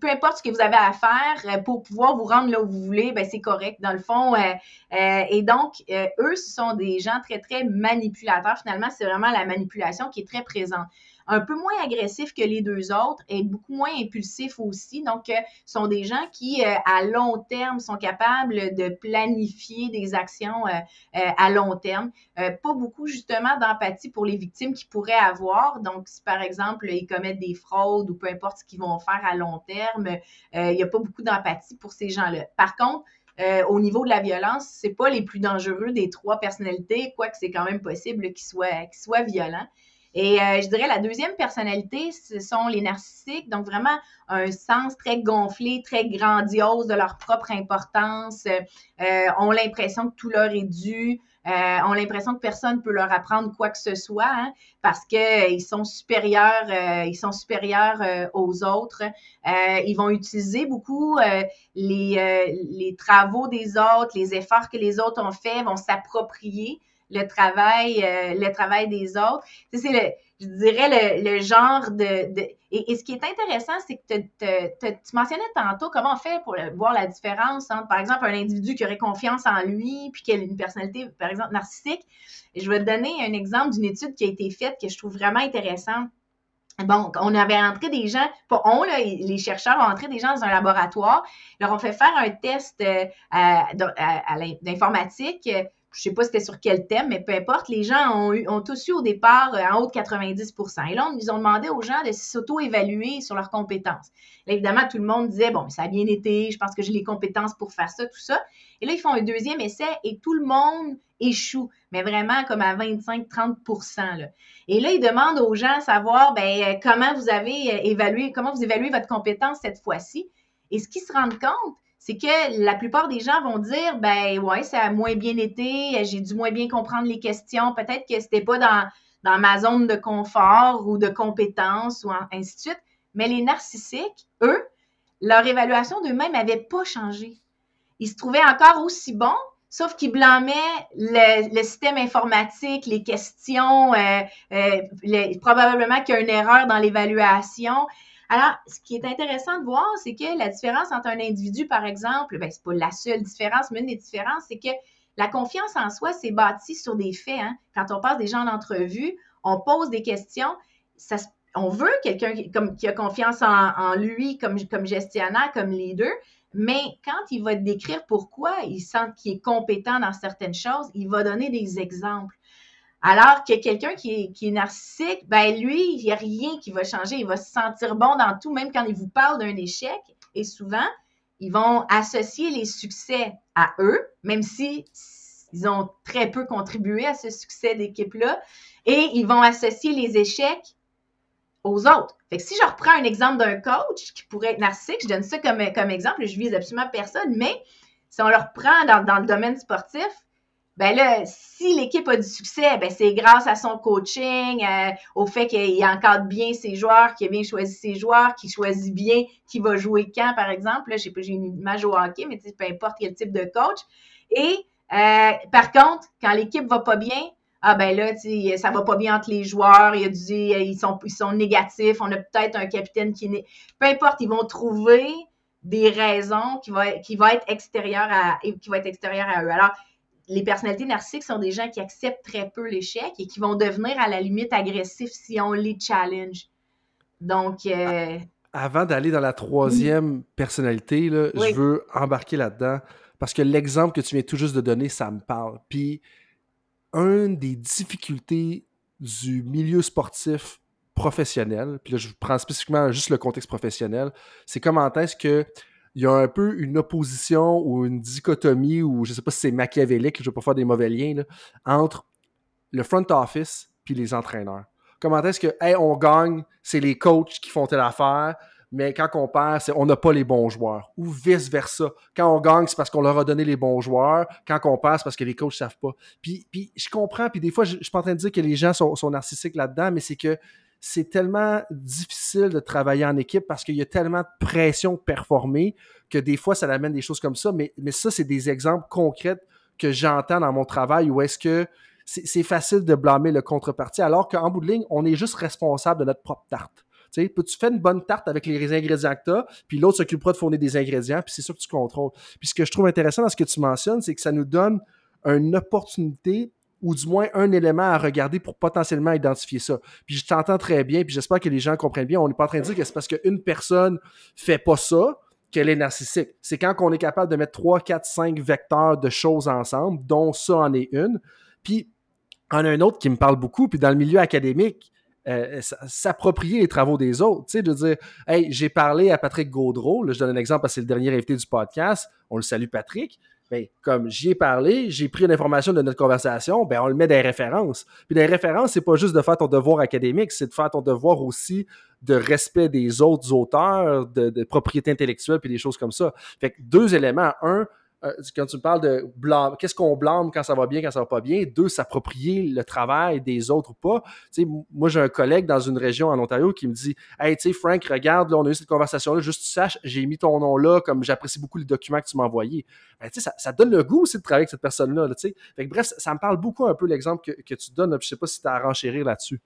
Peu importe ce que vous avez à faire euh, pour pouvoir vous rendre là où vous voulez, ben, c'est correct, dans le fond. Euh, et donc, eux, ce sont des gens très, très manipulateurs. Finalement, c'est vraiment la manipulation qui est très présente un peu moins agressif que les deux autres et beaucoup moins impulsif aussi. Donc, ce sont des gens qui, à long terme, sont capables de planifier des actions à long terme. pas beaucoup, justement, d'empathie pour les victimes qui pourraient avoir. Donc, si par exemple, ils commettent des fraudes ou peu importe ce qu'ils vont faire à long terme, euh, il n'y a pas beaucoup d'empathie pour ces gens-là. Par contre, euh, au niveau de la violence, c'est pas les plus dangereux des trois personnalités, quoique c'est quand même possible qu'ils qu'ils soient violents. Et euh, je dirais la deuxième personnalité, ce sont les narcissiques, donc vraiment un sens très gonflé, très grandiose de leur propre importance, euh, ont l'impression que tout leur est dû, euh, ont l'impression que personne ne peut leur apprendre quoi que ce soit hein, parce qu'ils sont supérieurs, euh, ils sont supérieurs euh, aux autres. ils vont utiliser beaucoup les, les travaux des autres, les efforts que les autres ont faits, vont s'approprier le travail, euh, le travail des autres. C'est le, je dirais, le, genre de. et, ce qui est intéressant, c'est que tu mentionnais tantôt comment on fait pour voir la différence entre, par exemple, un individu qui aurait confiance en lui, puis qui a une personnalité, par exemple, narcissique. Et je vais te donner un exemple d'une étude qui a été faite que je trouve vraiment intéressante. Bon, on avait entré des gens, pas on, là, les chercheurs ont entré des gens dans un laboratoire, leur ont fait faire un test euh, d'informatique je sais pas c'était sur quel thème, mais peu importe, les gens ont, tous eu au départ euh, en haut de 90% Et là, ils ont demandé aux gens de s'auto-évaluer sur leurs compétences. Là, évidemment, tout le monde disait, bon, ça a bien été, je pense que j'ai les compétences pour faire ça, tout ça. Et là, ils font un deuxième essai et tout le monde échoue, mais vraiment comme à 25-30% Et là, ils demandent aux gens à savoir, ben, euh, comment vous avez euh, évalué, comment vous évaluez votre compétence cette fois-ci. Et ce qu'ils se rendent compte, c'est que la plupart des gens vont dire ben ouais, ça a moins bien été, j'ai dû moins bien comprendre les questions, peut-être que c'était pas dans, ma zone de confort ou de compétence ou ainsi de suite. Mais les narcissiques, eux, leur évaluation d'eux-mêmes n'avait pas changé. Ils se trouvaient encore aussi bons, sauf qu'ils blâmaient le, système informatique, les questions, euh, euh, probablement qu'il y a une erreur dans l'évaluation. Alors, ce qui est intéressant de voir, c'est que la différence entre un individu, par exemple, ben, c'est pas la seule différence, mais une des différences, c'est que la confiance en soi, c'est bâti sur des faits. Hein. Quand on passe des gens en entrevue, on pose des questions. on veut quelqu'un qui, a confiance en, lui comme, comme gestionnaire, comme leader, mais quand il va décrire pourquoi il sent qu'il est compétent dans certaines choses, il va donner des exemples. Alors que quelqu'un qui est, narcissique, ben lui, il n'y a rien qui va changer. Il va se sentir bon dans tout, même quand il vous parle d'un échec. Et souvent, ils vont associer les succès à eux, même si ils ont très peu contribué à ce succès d'équipe-là. Et ils vont associer les échecs aux autres. Fait que si je reprends un exemple d'un coach qui pourrait être narcissique, je donne ça comme, exemple, je vise absolument personne, mais si on le reprend dans le domaine sportif, ben là, si l'équipe a du succès, ben c'est grâce à son coaching, euh, au fait qu'il encadre bien ses joueurs, qu'il a bien choisi ses joueurs, qu'il choisit bien qui va jouer quand, par exemple. Là, je sais pas, j'ai une image au hockey, mais peu importe quel type de coach. Et euh, par contre, quand l'équipe va pas bien, ah ben là, ça va pas bien entre les joueurs, il y a du, ils sont, ils sont négatifs, on a peut-être un capitaine qui est. Peu importe, ils vont trouver des raisons qui vont, qui vont être extérieures à, être extérieures à eux. Alors, les personnalités narcissiques sont des gens qui acceptent très peu l'échec et qui vont devenir à la limite agressifs si on les challenge. Donc. Euh, Avant d'aller dans la troisième personnalité, là, je veux embarquer là-dedans parce que l'exemple que tu viens tout juste de donner, ça me parle. Puis une des difficultés du milieu sportif professionnel, puis là je prends spécifiquement juste le contexte professionnel, c'est comment est-ce que il y a un peu une opposition ou une dichotomie, ou je sais pas si c'est machiavélique, je ne vais pas faire des mauvais liens, entre le front office puis les entraîneurs. Comment est-ce que, hey, on gagne, c'est les coachs qui font telle affaire, mais quand on perd, c'est on n'a pas les bons joueurs. Ou vice-versa. Quand on gagne, c'est parce qu'on leur a donné les bons joueurs. Quand on perd, c'est parce que les coachs ne savent pas. Puis, puis je comprends, puis des fois, je ne suis pas en train de dire que les gens sont narcissiques là-dedans, mais c'est que c'est tellement difficile de travailler en équipe parce qu'il y a tellement de pression de performer que des fois, ça amène des choses comme ça. Mais, mais ça, c'est des exemples concrets que j'entends dans mon travail où est-ce que c'est facile de blâmer le contrepartie alors qu'en bout de ligne, on est juste responsable de notre propre tarte. Tu sais, tu fais une bonne tarte avec les ingrédients que tu as, puis l'autre s'occupera de fournir des ingrédients, puis c'est ça que tu contrôles. Puis ce que je trouve intéressant dans ce que tu mentionnes, c'est que ça nous donne une opportunité ou du moins un élément à regarder pour potentiellement identifier ça. Puis je t'entends très bien, puis j'espère que les gens comprennent bien. On n'est pas en train de dire que c'est parce qu'une personne fait pas ça qu'elle est narcissique. C'est quand on est capable de mettre 3, 4, 5 vecteurs de choses ensemble, dont ça en est une. Puis, en a un autre qui me parle beaucoup, puis dans le milieu académique, euh, s'approprier les travaux des autres. Tu sais, de dire, hey, j'ai parlé à Patrick Gaudreau, là, je donne un exemple parce c'est le dernier invité du podcast, on le salue Patrick, ben, comme j'y ai parlé, j'ai pris une information de notre conversation, ben, on le met dans les références. Puis les références, c'est pas juste de faire ton devoir académique, c'est de faire ton devoir aussi de respect des autres auteurs, de, de propriété intellectuelle, puis des choses comme ça. Fait que deux éléments. Un, euh, quand tu me parles de blâme, qu'est-ce qu'on blâme quand ça va bien, quand ça va pas bien? Deux, s'approprier le travail des autres ou pas. Tu sais, moi, j'ai un collègue dans une région en Ontario qui me dit Hey, tu sais, Frank, regarde, là, on a eu cette conversation-là, juste tu saches, j'ai mis ton nom là, comme j'apprécie beaucoup les documents que tu m'as envoyés. Ben, sais, ça, donne le goût aussi de travailler avec cette personne-là. Fait que, bref, ça, me parle beaucoup un peu l'exemple que, tu donnes. je sais pas si tu as à renchérir là-dessus.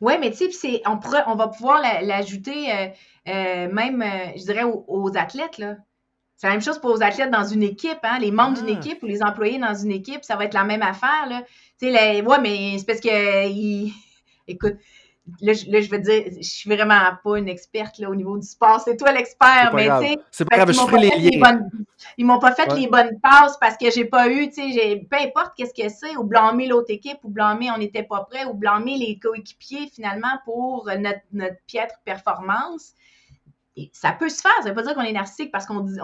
Oui, mais tu sais, on, on va pouvoir l'ajouter euh, euh, même, je dirais, aux, aux athlètes. Là. C'est la même chose pour les athlètes dans une équipe, hein? les membres d'une ah. équipe ou les employés dans une équipe, ça va être la même affaire. Là. Tu sais, ouais, mais c'est parce que, écoute, là, je veux dire, je suis vraiment pas une experte là, au niveau du sport. C'est toi l'expert, mais tu sais. C'est pas grave, je ferai les liens. ils m'ont pas fait les bonnes passes parce que j'ai pas eu, tu sais, peu importe qu'est-ce que c'est, ou blâmer l'autre équipe, ou blâmer on n'était pas prêt, ou blâmer les coéquipiers finalement pour notre, notre piètre performance ça peut se faire. Ça ne veut pas dire qu'on est narcissique parce qu'on dit,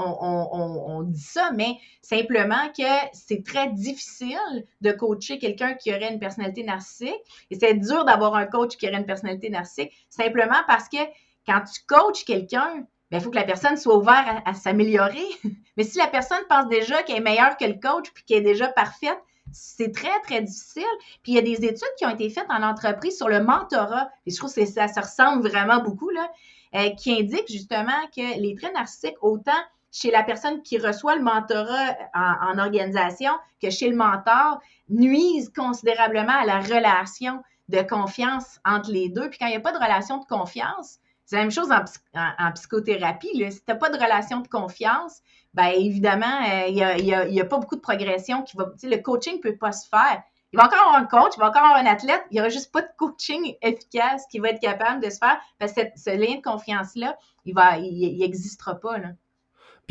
ça, mais simplement que c'est très difficile de coacher quelqu'un qui aurait une personnalité narcissique. Et c'est dur d'avoir un coach qui aurait une personnalité narcissique, simplement parce que quand tu coaches quelqu'un, il ben, faut que la personne soit ouverte à, s'améliorer. mais si la personne pense déjà qu'elle est meilleure que le coach puis qu'elle est déjà parfaite, c'est très, très difficile. Puis il y a des études qui ont été faites en entreprise sur le mentorat. Et je trouve que ça, ça ressemble vraiment beaucoup. Là. Euh, qui indique justement que les traits narcissiques, autant chez la personne qui reçoit le mentorat en, organisation que chez le mentor, nuisent considérablement à la relation de confiance entre les deux. Puis quand il n'y a pas de relation de confiance, c'est la même chose en, psychothérapie. Si tu n'as pas de relation de confiance, bien évidemment, euh, il n'y a, pas beaucoup de progression qui va. Le coaching ne peut pas se faire. Il va encore avoir un coach, il va encore avoir un athlète, il n'y aura juste pas de coaching efficace qui va être capable de se faire parce que ce lien de confiance-là, il n'existera il, pas. Là.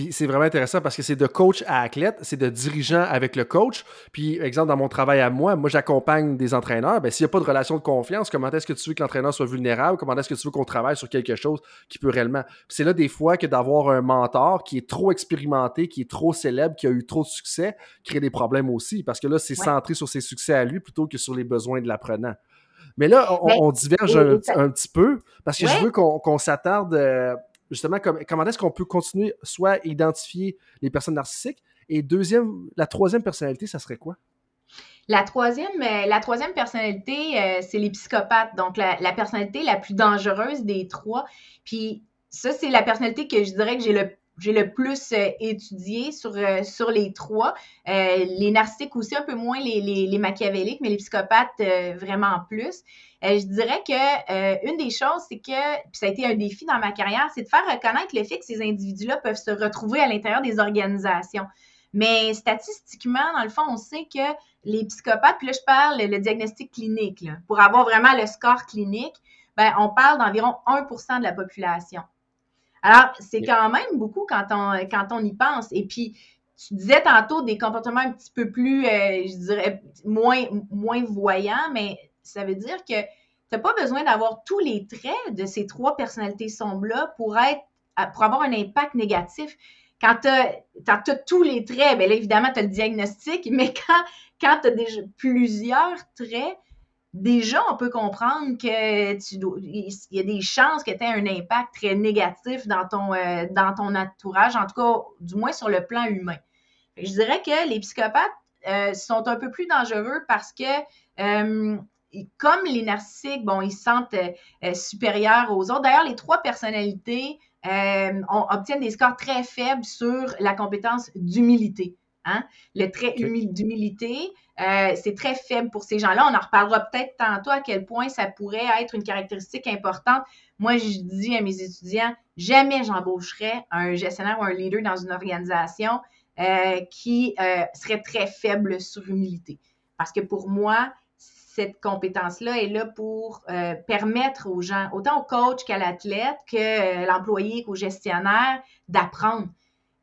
Puis c'est vraiment intéressant parce que c'est de coach à athlète, c'est de dirigeant avec le coach. Puis, exemple, dans mon travail à moi, moi, j'accompagne des entraîneurs. Ben, s'il n'y a pas de relation de confiance, comment est-ce que tu veux que l'entraîneur soit vulnérable? Comment est-ce que tu veux qu'on travaille sur quelque chose qui peut réellement? c'est là, des fois, que d'avoir un mentor qui est trop expérimenté, qui est trop célèbre, qui a eu trop de succès, crée des problèmes aussi. Parce que là, c'est centré sur ses succès à lui plutôt que sur les besoins de l'apprenant. Mais là, on, diverge un, petit peu parce que je veux qu'on s'attarde. Euh, justement, comment est-ce qu'on peut continuer soit identifier les personnes narcissiques? Et deuxième, la troisième personnalité, ça serait quoi? La troisième, euh, la troisième personnalité, euh, c'est les psychopathes. Donc, la, personnalité la plus dangereuse des trois. Puis, ça, c'est la personnalité que je dirais que j'ai le j'ai le plus euh, étudié sur, euh, sur les trois. Euh, les narcissiques aussi, un peu moins les, les, machiavéliques, mais les psychopathes vraiment plus. je dirais que une des choses, c'est que, puis ça a été un défi dans ma carrière, c'est de faire reconnaître le fait que ces individus-là peuvent se retrouver à l'intérieur des organisations. Mais statistiquement, dans le fond, on sait que les psychopathes, puis là, je parle le diagnostic clinique, pour avoir vraiment le score clinique, ben, on parle d'environ 1% de la population. Alors, c'est quand même beaucoup quand on, quand on y pense. Et puis, tu disais tantôt des comportements un petit peu plus, euh, je dirais, moins, moins voyants, mais ça veut dire que tu n'as pas besoin d'avoir tous les traits de ces trois personnalités sombres-là pour, être, pour avoir un impact négatif. Quand tu as, tous les traits, bien là, évidemment, tu as le diagnostic, mais quand, quand tu as déjà plusieurs traits, déjà, on peut comprendre que y a des chances que tu aies un impact très négatif dans ton, euh, entourage, en tout cas, du moins sur le plan humain. Je dirais que les psychopathes euh, sont un peu plus dangereux parce que, euh, comme les narcissiques, bon, ils se sentent supérieurs aux autres. D'ailleurs, les trois personnalités obtiennent des scores très faibles sur la compétence d'humilité. Hein? Le trait d'humilité, euh, c'est très faible pour ces gens-là. On en reparlera peut-être tantôt à quel point ça pourrait être une caractéristique importante. Moi, je dis à mes étudiants, jamais j'embaucherais un gestionnaire ou un leader dans une organisation euh, qui euh, serait très faible sur humilité. Parce que pour moi, cette compétence-là est là pour permettre aux gens, autant au coach qu'à l'athlète, que l'employé, qu'au gestionnaire, d'apprendre.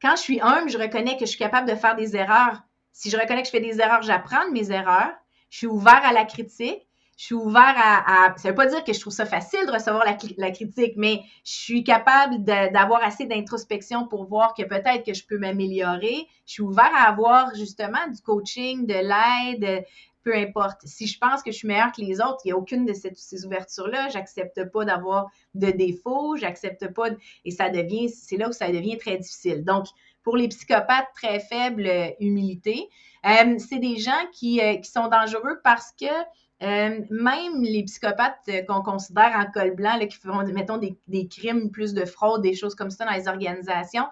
Quand je suis humble, je reconnais que je suis capable de faire des erreurs. Si je reconnais que je fais des erreurs, j'apprends de mes erreurs. Je suis ouvert à la critique. Je suis ouvert à, Ça ne veut pas dire que je trouve ça facile de recevoir la, critique, mais je suis capable d'avoir assez d'introspection pour voir que peut-être que je peux m'améliorer. Je suis ouvert à avoir justement du coaching, de l'aide, peu importe. Si je pense que je suis meilleure que les autres, il n'y a aucune de ces ouvertures-là. J'accepte pas d'avoir de défauts, j'accepte pas, et ça devient, c'est là où ça devient très difficile. Donc, pour les psychopathes, très faible euh, humilité. Euh, c'est des gens qui, euh, qui, sont dangereux parce que même les psychopathes qu'on considère en col blanc, qui font, mettons, des, des, crimes, plus de fraude, des choses comme ça dans les organisations,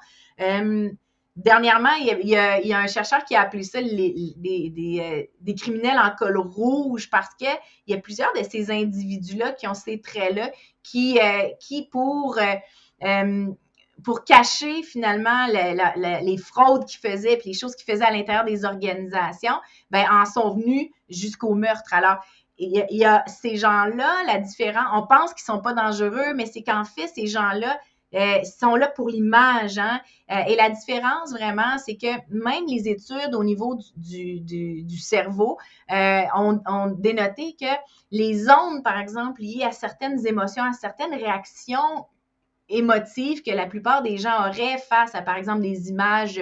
Dernièrement, il y, a, un chercheur qui a appelé ça euh, des, criminels en col rouge parce qu'il y a plusieurs de ces individus-là qui ont ces traits-là qui, euh, euh, pour cacher finalement les fraudes qu'ils faisaient et les choses qu'ils faisaient à l'intérieur des organisations, ben, en sont venus jusqu'au meurtre. Alors, il y, a, ces gens-là, la différence, on pense qu'ils ne sont pas dangereux, mais c'est qu'en fait, ces gens-là, euh, sont là pour l'image. Hein? Euh, et la différence vraiment, c'est que même les études au niveau du, cerveau euh, ont, dénoté que les ondes, par exemple, liées à certaines émotions, à certaines réactions émotives que la plupart des gens auraient face à, par exemple, des images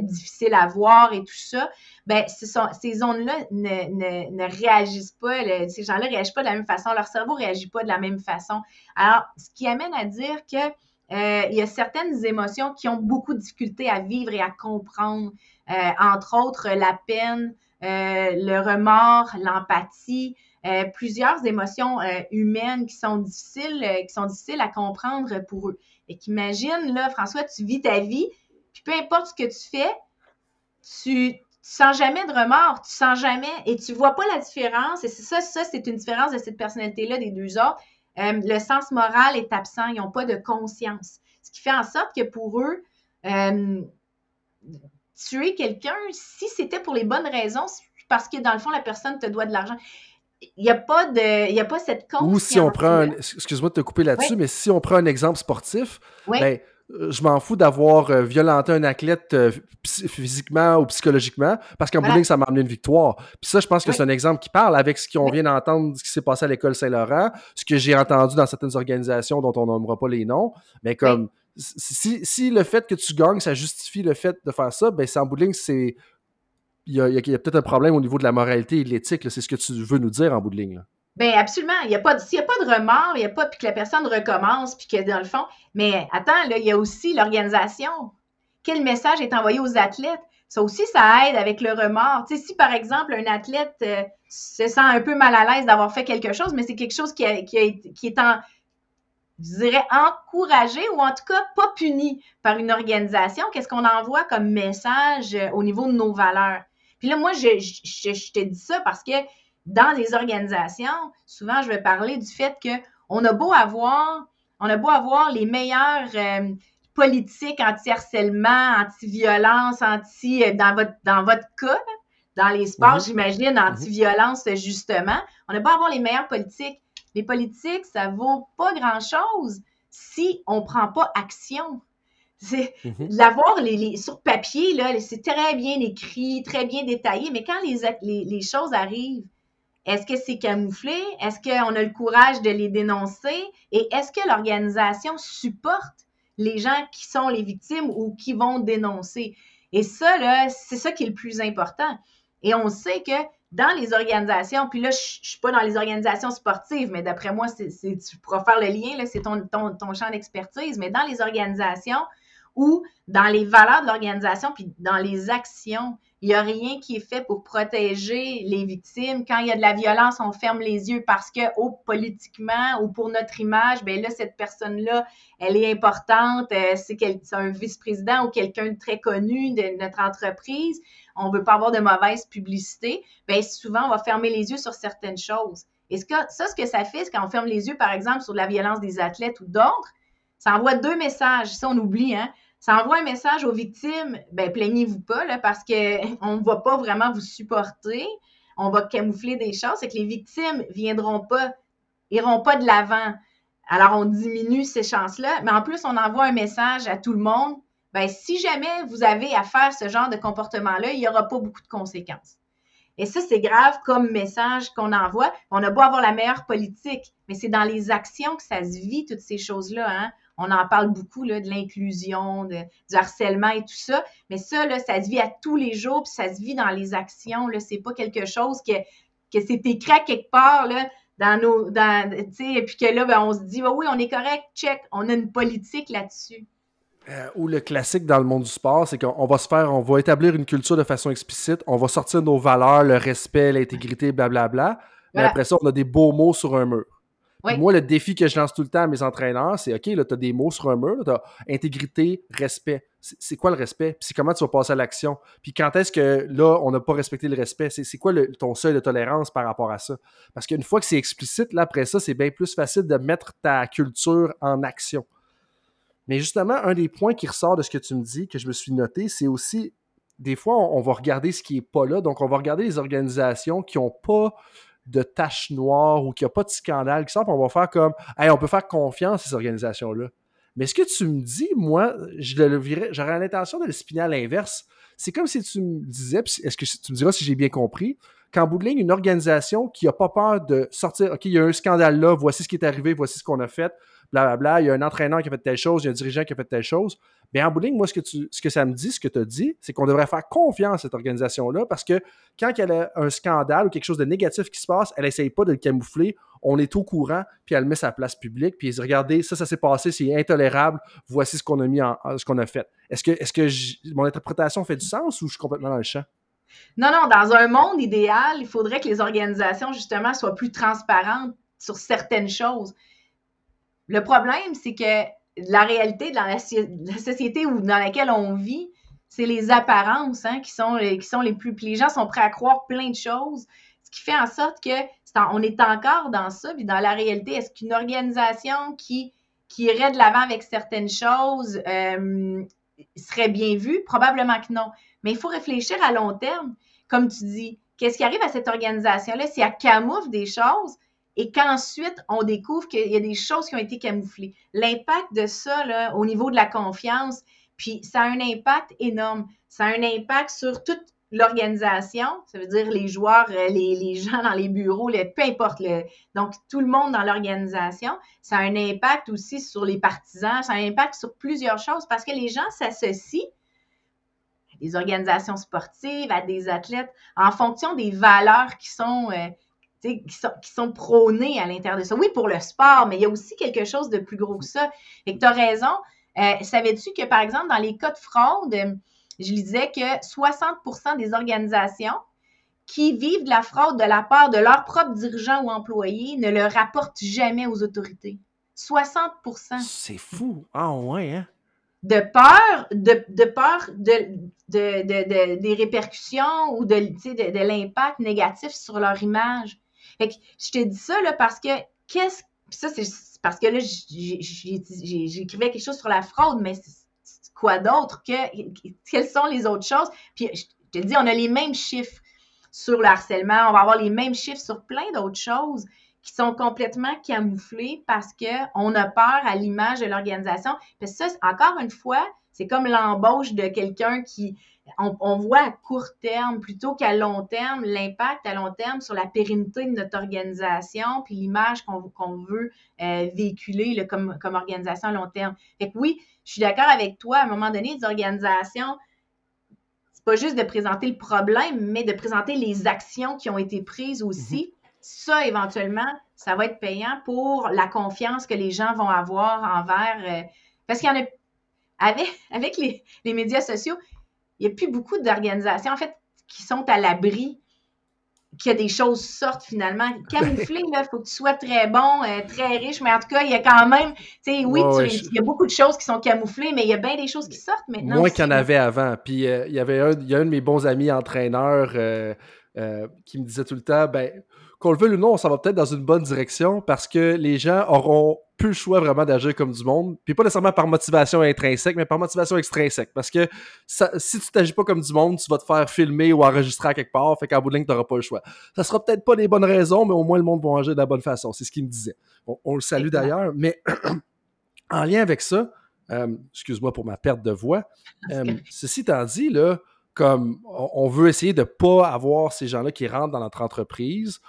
difficiles à voir et tout ça, ben, ces ondes-là ne, ne, réagissent pas, ces gens-là ne réagissent pas de la même façon, leur cerveau ne réagit pas de la même façon. Alors, ce qui amène à dire que euh, il y a certaines émotions qui ont beaucoup de difficultés à vivre et à comprendre, euh, entre autres la peine, euh, le remords, l'empathie, plusieurs émotions humaines qui sont difficiles, qui sont difficiles à comprendre pour eux. Et qu'imagine, là, François, tu vis ta vie, puis peu importe ce que tu fais, tu, tu sens jamais de remords, tu sens jamais, et tu vois pas la différence. Et c'est ça, ça, c'est une différence de cette personnalité-là des deux autres. Euh, le sens moral est absent, ils n'ont pas de conscience. Ce qui fait en sorte que pour eux, euh, tuer quelqu'un, si c'était pour les bonnes raisons, parce que dans le fond, la personne te doit de l'argent, il n'y a, pas de, il y a pas cette conscience. Ou si on prend, un, excuse-moi de te couper là-dessus, mais si on prend un exemple sportif, ben, je m'en fous d'avoir euh, violenté un athlète euh, physiquement ou psychologiquement, parce qu'en voilà. ça m'a amené une victoire. Puis ça, je pense que c'est un exemple qui parle avec ce qu'on vient d'entendre, ce qui s'est passé à l'école Saint-Laurent, ce que j'ai entendu dans certaines organisations dont on nommera pas les noms, mais comme si, si, le fait que tu gagnes, ça justifie le fait de faire ça, ben c'est en bout de ligne, c'est il y a, peut-être un problème au niveau de la moralité et de l'éthique. C'est ce que tu veux nous dire en bout de ligne. Là. Bien, absolument. A s'il n'y a pas de remords, il n'y a pas, puis que la personne recommence, puis que dans le fond, mais attends, là, il y a aussi l'organisation. Quel message est envoyé aux athlètes? Ça aussi, ça aide avec le remords. Tu sais, si par exemple, un athlète euh, se sent un peu mal à l'aise d'avoir fait quelque chose, mais c'est quelque chose qui, qui, est en, je dirais, encouragé ou en tout cas pas puni par une organisation. Qu'est-ce qu'on envoie comme message euh, au niveau de nos valeurs? Puis là, moi, je, je, te dis ça parce que dans les organisations, souvent, je vais parler du fait qu'on a beau avoir, on a beau avoir les meilleures euh, politiques anti-harcèlement, anti-violence, anti, euh, dans votre, dans votre cas, dans les sports, mhm. j'imagine, mhm. anti-violence, justement. On a beau avoir les meilleures politiques. Les politiques, ça vaut pas grand-chose si on prend pas action. C'est mhm. l'avoir les, sur papier, là, c'est très bien écrit, très bien détaillé, mais quand les, les, choses arrivent, est-ce que c'est camouflé? Est-ce qu'on a le courage de les dénoncer? Et est-ce que l'organisation supporte les gens qui sont les victimes ou qui vont dénoncer? Et ça, là, c'est ça qui est le plus important. Et on sait que dans les organisations, puis là, je ne suis pas dans les organisations sportives, mais d'après moi, c'est, tu pourras faire le lien, c'est ton, ton, ton champ d'expertise, mais dans les organisations, ou dans les valeurs de l'organisation, puis dans les actions. Il n'y a rien qui est fait pour protéger les victimes. Quand il y a de la violence, on ferme les yeux parce que, oh, politiquement ou pour notre image, ben là, cette personne-là, elle est importante, euh, c'est, un vice-président ou quelqu'un de très connu de notre entreprise. On ne veut pas avoir de mauvaise publicité. Bien, souvent, on va fermer les yeux sur certaines choses. Et ce que, ça, ce que ça fait, c'est quand on ferme les yeux, par exemple, sur la violence des athlètes ou d'autres, ça envoie deux messages. Ça, on oublie, hein? Ça envoie un message aux victimes, ben plaignez-vous pas, là, parce qu'on ne va pas vraiment vous supporter. On va camoufler des choses. C'est que les victimes viendront pas, iront pas de l'avant. Alors, on diminue ces chances-là. Mais en plus, on envoie un message à tout le monde. Ben, si jamais vous avez à faire ce genre de comportement-là, il n'y aura pas beaucoup de conséquences. Et ça, c'est grave comme message qu'on envoie. On a beau avoir la meilleure politique, mais c'est dans les actions que ça se vit, toutes ces choses-là. Hein? On en parle beaucoup là, de l'inclusion, du harcèlement et tout ça. Mais ça, là, ça se vit à tous les jours, puis ça se vit dans les actions. Ce n'est pas quelque chose que, que c'est écrit à quelque part là, dans nos. Dans, et puis que là, ben, on se dit oui, on est correct, check, on a une politique là-dessus. Euh, ou le classique dans le monde du sport, c'est qu'on va se faire, on va établir une culture de façon explicite, on va sortir nos valeurs, le respect, l'intégrité, blablabla. Mais après ça, on a des beaux mots sur un mur. Moi, le défi que je lance tout le temps à mes entraîneurs, c'est OK, là, tu as des mots sur un mur, tu as intégrité, respect. C'est quoi le respect? Puis c'est comment tu vas passer à l'action? Puis quand est-ce que là, on n'a pas respecté le respect? C'est quoi ton seuil de tolérance par rapport à ça? Parce qu'une fois que c'est explicite, là, après ça, c'est bien plus facile de mettre ta culture en action. Mais justement, un des points qui ressort de ce que tu me dis, que je me suis noté, c'est aussi, des fois, on, va regarder ce qui n'est pas là. Donc, on va regarder les organisations qui n'ont pas de taches noires ou qu'il n'y a pas de scandale qui sort, on va faire comme hey, on peut faire confiance à ces organisations-là. Mais ce que tu me dis, moi, j'aurais l'intention de le spinner à l'inverse. C'est comme si tu me disais, est-ce que tu me diras si j'ai bien compris, qu'en bout de une organisation qui n'a pas peur de sortir, OK, il y a un scandale là, voici ce qui est arrivé, voici ce qu'on a fait, blablabla, il y a un entraîneur qui a fait telle chose, il y a un dirigeant qui a fait telle chose. Bien, en bout moi, ce que, tu, ce que ça me dit, ce que tu as dit, c'est qu'on devrait faire confiance à cette organisation-là parce que quand elle a un scandale ou quelque chose de négatif qui se passe, elle n'essaye pas de le camoufler. On est au courant, puis elle met sa place publique, puis elle dit Regardez, ça, ça s'est passé, c'est intolérable, voici ce qu'on a mis en, ce qu'on a fait. Est-ce que, est-ce que mon interprétation fait du sens ou je suis complètement dans le champ? Non, non, dans un monde idéal, il faudrait que les organisations, justement, soient plus transparentes sur certaines choses. Le problème, c'est que la réalité de la, société où, dans laquelle on vit, c'est les apparences hein, qui, sont, qui sont les plus. Les gens sont prêts à croire plein de choses, ce qui fait en sorte que on est encore dans ça. Puis dans la réalité, est-ce qu'une organisation qui, qui irait de l'avant avec certaines choses euh, serait bien vue? Probablement que non. Mais il faut réfléchir à long terme. Comme tu dis, qu'est-ce qui arrive à cette organisation-là? Si elle camoufle des choses? Et qu'ensuite, on découvre qu'il y a des choses qui ont été camouflées. L'impact de ça, là, au niveau de la confiance, puis ça a un impact énorme. Ça a un impact sur toute l'organisation, ça veut dire les joueurs, euh, les, gens dans les bureaux, peu importe, le, donc tout le monde dans l'organisation. Ça a un impact aussi sur les partisans, ça a un impact sur plusieurs choses parce que les gens s'associent à des organisations sportives, à des athlètes, en fonction des valeurs qui sont, euh, qui sont, qui sont prônés à l'intérieur de ça. Oui, pour le sport, mais il y a aussi quelque chose de plus gros que ça. Et tu as raison. Euh, savais-tu que, par exemple, dans les cas de fraude, je disais que 60% des organisations qui vivent de la fraude de la part de leurs propres dirigeants ou employés ne le rapportent jamais aux autorités. 60% C'est fou. Ah ouais, hein? De peur, de, de peur de, de, de, des répercussions ou de, de, l'impact négatif sur leur image. Fait que je te dis ça là, parce que qu'est-ce ça, c'est parce que là, j'écrivais quelque chose sur la fraude, mais quoi d'autre que quelles sont les autres choses? Puis je te dis, on a les mêmes chiffres sur le harcèlement, on va avoir les mêmes chiffres sur plein d'autres choses qui sont complètement camouflés parce qu'on a peur à l'image de l'organisation. Puis ça, encore une fois, c'est comme l'embauche de quelqu'un qui, on, voit à court terme plutôt qu'à long terme, l'impact à long terme sur la pérennité de notre organisation, puis l'image qu'on veut euh, véhiculer comme, comme organisation à long terme. Fait que oui, je suis d'accord avec toi, à un moment donné, les organisations, c'est pas juste de présenter le problème, mais de présenter les actions qui ont été prises aussi. Mm-hmm ça, éventuellement, ça va être payant pour la confiance que les gens vont avoir envers. Euh, parce qu'il y en a. Avec, avec les, médias sociaux, il n'y a plus beaucoup d'organisations, en fait, qui sont à l'abri que des choses sortent finalement. Camouflé, il faut que tu sois très bon, euh, très riche, mais en tout cas, il y a quand même, tu sais, oui, il y a beaucoup de choses qui sont camouflées, mais il y a bien des choses qui sortent maintenant. Moins qu'il y en avait avant. Puis euh, il y avait un, il y a un de mes bons amis entraîneurs qui me disait tout le temps, ben, qu'on le veuille ou non, ça va peut-être dans une bonne direction parce que les gens auront plus le choix vraiment d'agir comme du monde. Puis pas nécessairement par motivation intrinsèque, mais par motivation extrinsèque. Parce que si tu t'agis pas comme du monde, tu vas te faire filmer ou enregistrer à quelque part. Fait qu'à bout de ligne, t'auras pas le choix. Ça sera peut-être pas les bonnes raisons, mais au moins le monde va agir de la bonne façon. C'est ce qu'il me disait. on le salue d'ailleurs. Mais en lien avec ça, euh, excuse-moi pour ma perte de voix. Euh, ceci étant dit, là, comme on veut essayer de ne pas avoir ces gens-là qui rentrent dans notre entreprise,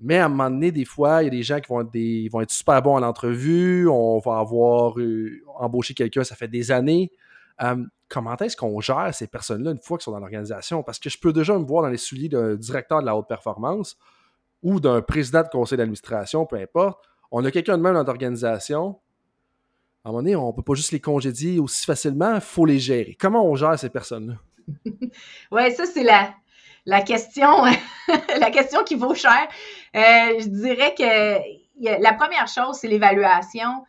mais à un moment donné, des fois, il y a des gens qui vont être, super bons à l'entrevue. On va avoir euh, embauché quelqu'un, ça fait des années. Euh, comment est-ce qu'on gère ces personnes-là une fois qu'ils sont dans l'organisation? Parce que je peux déjà me voir dans les souliers d'un directeur de la haute performance ou d'un président de conseil d'administration, peu importe. On a quelqu'un de même dans notre organisation. À un moment donné, on ne peut pas juste les congédier aussi facilement, il faut les gérer. Comment on gère ces personnes-là? oui, ça, c'est la, la question, la question qui vaut cher. Euh, je dirais que la première chose, c'est l'évaluation.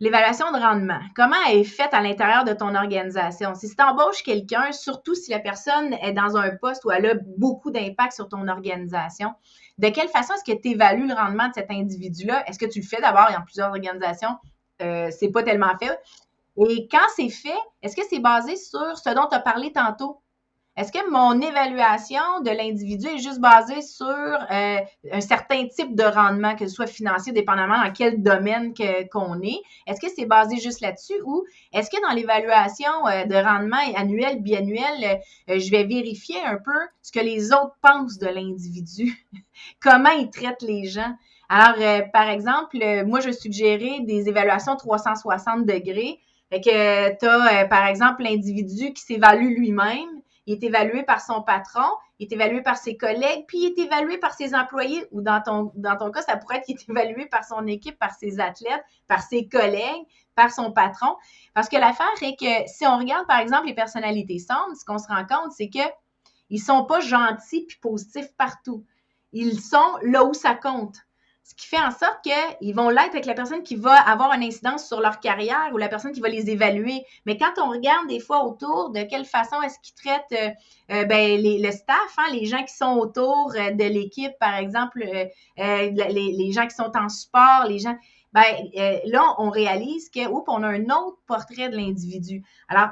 L'évaluation de rendement. Comment elle est faite à l'intérieur de ton organisation? Si tu embauches quelqu'un, surtout si la personne est dans un poste où elle a beaucoup d'impact sur ton organisation, de quelle façon est-ce que tu évalues le rendement de cet individu-là? Est-ce que tu le fais d'abord dans plusieurs organisations? Euh, c'est pas tellement fait. Et quand c'est fait, est-ce que c'est basé sur ce dont tu as parlé tantôt? Est-ce que mon évaluation de l'individu est juste basée sur euh, un certain type de rendement, que ce soit financier, dépendamment dans quel domaine qu'on est? Est-ce que c'est basé juste là-dessus ou est-ce que dans l'évaluation euh, de rendement annuel, biannuel, euh, je vais vérifier un peu ce que les autres pensent de l'individu? Comment ils traitent les gens? Alors, par exemple, moi, je suggérais des évaluations 360 degrés. Fait que tu as, par exemple, l'individu qui s'évalue lui-même, il est évalué par son patron, il est évalué par ses collègues, puis il est évalué par ses employés, ou dans ton, cas, ça pourrait être qu'il est évalué par son équipe, par ses athlètes, par ses collègues, par son patron. Parce que l'affaire est que si on regarde, par exemple, les personnalités sombres, ce qu'on se rend compte, c'est qu'ils ne sont pas gentils puis positifs partout. Ils sont là où ça compte ce qui fait en sorte qu'ils vont l'être avec la personne qui va avoir une incidence sur leur carrière ou la personne qui va les évaluer. Mais quand on regarde des fois autour de quelle façon est-ce qu'ils traitent euh, euh, ben, le staff, hein, les gens qui sont autour euh, de l'équipe, par exemple, les, gens qui sont en support, les gens, ben, là, on réalise que, oups, on a un autre portrait de l'individu. Alors,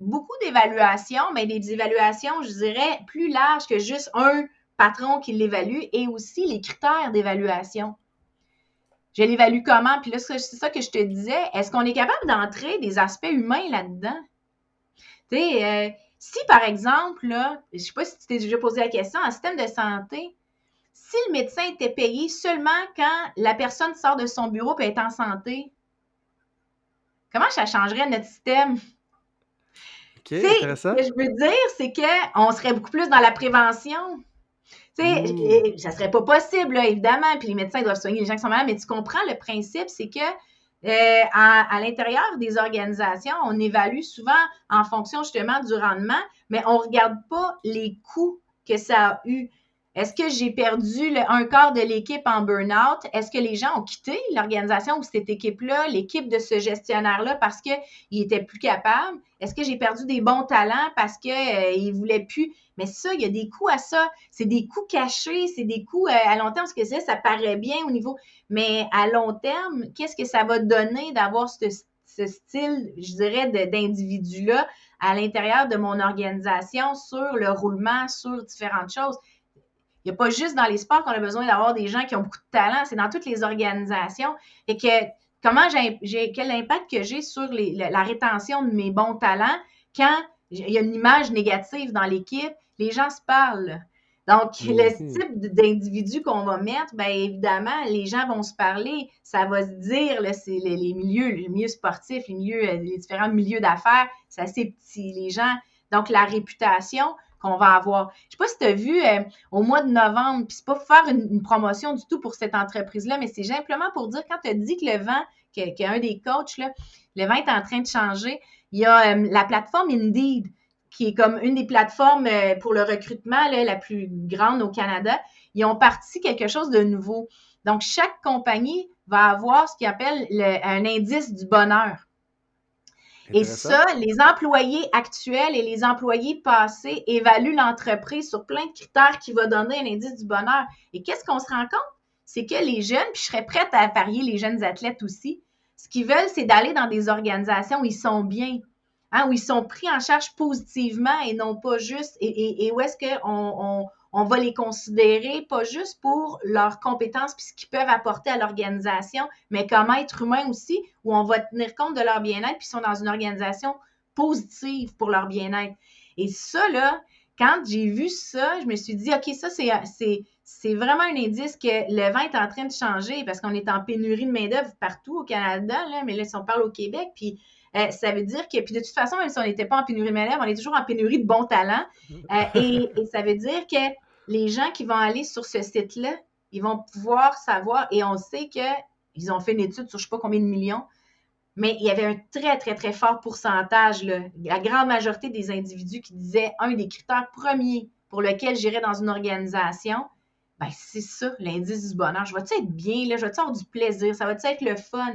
beaucoup d'évaluations, mais des évaluations, je dirais, plus larges que juste un patron qui l'évalue et aussi les critères d'évaluation. Je l'évalue comment? Puis là, c'est ça que je te disais. Est-ce qu'on est capable d'entrer des aspects humains là-dedans? Tu sais, euh, si par exemple, là, je ne sais pas si tu t'es déjà posé la question, en système de santé, si le médecin était payé seulement quand la personne sort de son bureau et est en santé, comment ça changerait notre système? OK, intéressant. Ce que je veux dire, c'est qu'on serait beaucoup plus dans la prévention. Tu sais, mmh. ça serait pas possible, évidemment, puis les médecins doivent soigner les gens qui sont malades, mais tu comprends le principe, c'est que euh, à, l'intérieur des organisations, on évalue souvent en fonction justement du rendement, mais on ne regarde pas les coûts que ça a eu. Est-ce que j'ai perdu un quart de l'équipe en burn-out? Est-ce que les gens ont quitté l'organisation ou cette équipe-là, l'équipe de ce gestionnaire-là parce qu'il était plus capable? Est-ce que j'ai perdu des bons talents parce qu'il euh, ne voulait plus? Mais ça, il y a des coûts à ça. C'est des coûts cachés, c'est des coûts euh, à long terme, parce que ça, ça paraît bien au niveau. Mais à long terme, qu'est-ce que ça va donner d'avoir ce, ce style, je dirais, d'individu-là à l'intérieur de mon organisation sur le roulement, sur différentes choses? Il n'y a pas juste dans les sports qu'on a besoin d'avoir des gens qui ont beaucoup de talent, c'est dans toutes les organisations. Et que comment j'ai, quel impact que j'ai sur la, rétention de mes bons talents quand il y a une image négative dans l'équipe, les gens se parlent. Donc, le type d'individu qu'on va mettre, bien évidemment, les gens vont se parler, ça va se dire, là, c'est les, milieux, les milieux sportifs, les milieux, les différents milieux d'affaires, c'est assez petit, les gens. Donc, la réputation, qu'on va avoir. Je sais pas si tu as vu euh, au mois de novembre, puis c'est pas pour faire une, promotion du tout pour cette entreprise-là, mais c'est simplement pour dire quand tu as dit que le vent, qu'un des coachs, le vent est en train de changer, il y a euh, la plateforme Indeed, qui est comme une des plateformes euh, pour le recrutement la plus grande au Canada. Ils ont parti quelque chose de nouveau. Donc, chaque compagnie va avoir ce qu'ils appelle un indice du bonheur. Et ça, les employés actuels et les employés passés évaluent l'entreprise sur plein de critères qui vont donner un indice du bonheur. Et qu'est-ce qu'on se rend compte? C'est que les jeunes, puis je serais prête à parier les jeunes athlètes aussi, ce qu'ils veulent, c'est d'aller dans des organisations où ils sont bien, hein, où ils sont pris en charge positivement et non pas juste, et, où est-ce qu'on on va les considérer pas juste pour leurs compétences puis ce qu'ils peuvent apporter à l'organisation, mais comme être humain aussi, où on va tenir compte de leur bien-être puis ils sont dans une organisation positive pour leur bien-être. Et ça, là, quand j'ai vu ça, je me suis dit, OK, ça, c'est, c'est, vraiment un indice que le vent est en train de changer parce qu'on est en pénurie de main-d'œuvre partout au Canada, là, mais là, si on parle au Québec, puis euh, ça veut dire que, puis de toute façon, même si on n'était pas en pénurie de main on est toujours en pénurie de bons talents. Euh, et, ça veut dire que les gens qui vont aller sur ce site-là, ils vont pouvoir savoir, et on sait qu'ils ont fait une étude sur je ne sais pas combien de millions, mais il y avait un très, très, très fort pourcentage, la grande majorité des individus qui disaient un des critères premiers pour lequel j'irais dans une organisation, ben c'est ça, l'indice du bonheur. Je vais-tu être bien, là? je vais-tu avoir du plaisir, ça va-tu être le fun?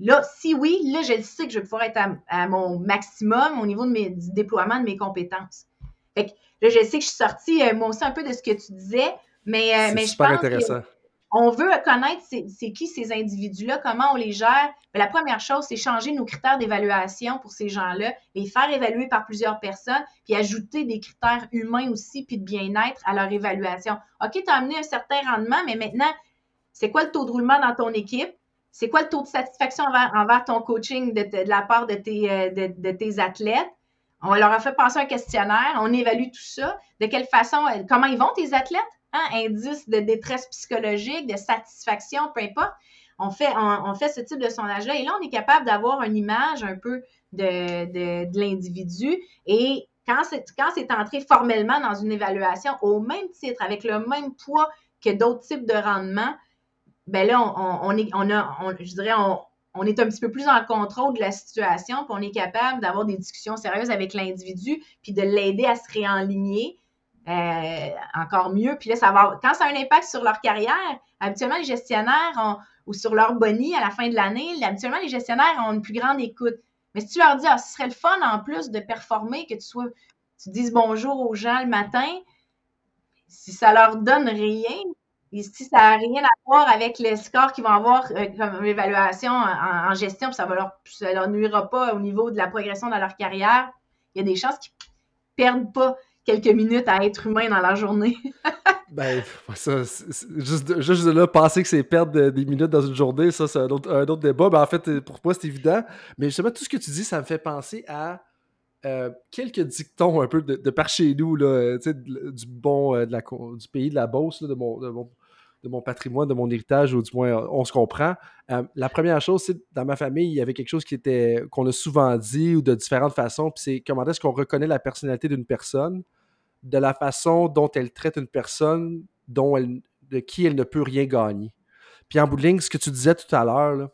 Là, si oui, là, je sais que je vais pouvoir être à, mon maximum au niveau de mes, du déploiement de mes compétences. Fait que là, je sais que je suis sortie, euh, moi aussi, un peu de ce que tu disais, mais, euh, mais je pense intéressant. on veut connaître c'est qui ces individus-là, comment on les gère. la première chose, c'est changer nos critères d'évaluation pour ces gens-là, les faire évaluer par plusieurs personnes, puis ajouter des critères humains aussi, puis de bien-être à leur évaluation. OK, tu as amené un certain rendement, mais maintenant, c'est quoi le taux de roulement dans ton équipe? C'est quoi le taux de satisfaction envers, ton coaching de, la part de tes, euh, de, tes athlètes? On leur a fait passer un questionnaire, on évalue tout ça. De quelle façon, euh, comment ils vont tes athlètes? Hein? Indice de détresse psychologique, de satisfaction, peu importe. On fait, ce type de sondage-là et là, on est capable d'avoir une image un peu de l'individu et quand c'est, quand c'est entré formellement dans une évaluation au même titre, avec le même poids que d'autres types de rendements, ben là, on, est, on a, je dirais, on, est un petit peu plus en contrôle de la situation, puis on est capable d'avoir des discussions sérieuses avec l'individu, puis de l'aider à se réaligner euh, encore mieux. Puis là, ça va, quand ça a un impact sur leur carrière, habituellement, les gestionnaires ou sur leur boni à la fin de l'année, habituellement, les gestionnaires ont une plus grande écoute. Mais si tu leur dis, ah, ce serait le fun en plus de performer, que tu sois, tu dises bonjour aux gens le matin, si ça leur donne rien, si ça n'a rien à voir avec les scores qu'ils vont avoir euh, comme évaluation en, gestion, puis ça ne leur, leur nuira pas au niveau de la progression dans leur carrière, il y a des chances qu'ils ne perdent pas quelques minutes à être humain dans leur journée. ben, ça, juste, juste de là, penser que c'est perdre des minutes dans une journée, ça, c'est un autre, débat. Ben, en fait, pour moi, c'est évident. Mais justement, tout ce que tu dis, ça me fait penser à euh, quelques dictons un peu de, par chez nous, là, du bon euh, de la, du pays de la Beauce, de, mon, de mon patrimoine, de mon héritage, ou du moins on se comprend. Euh, la première chose, c'est dans ma famille, il y avait quelque chose qui était qu'on a souvent dit ou de différentes façons, puis c'est comment est-ce qu'on reconnaît la personnalité d'une personne de la façon dont elle traite une personne de qui elle ne peut rien gagner. Puis en bout de ligne, ce que tu disais tout à l'heure,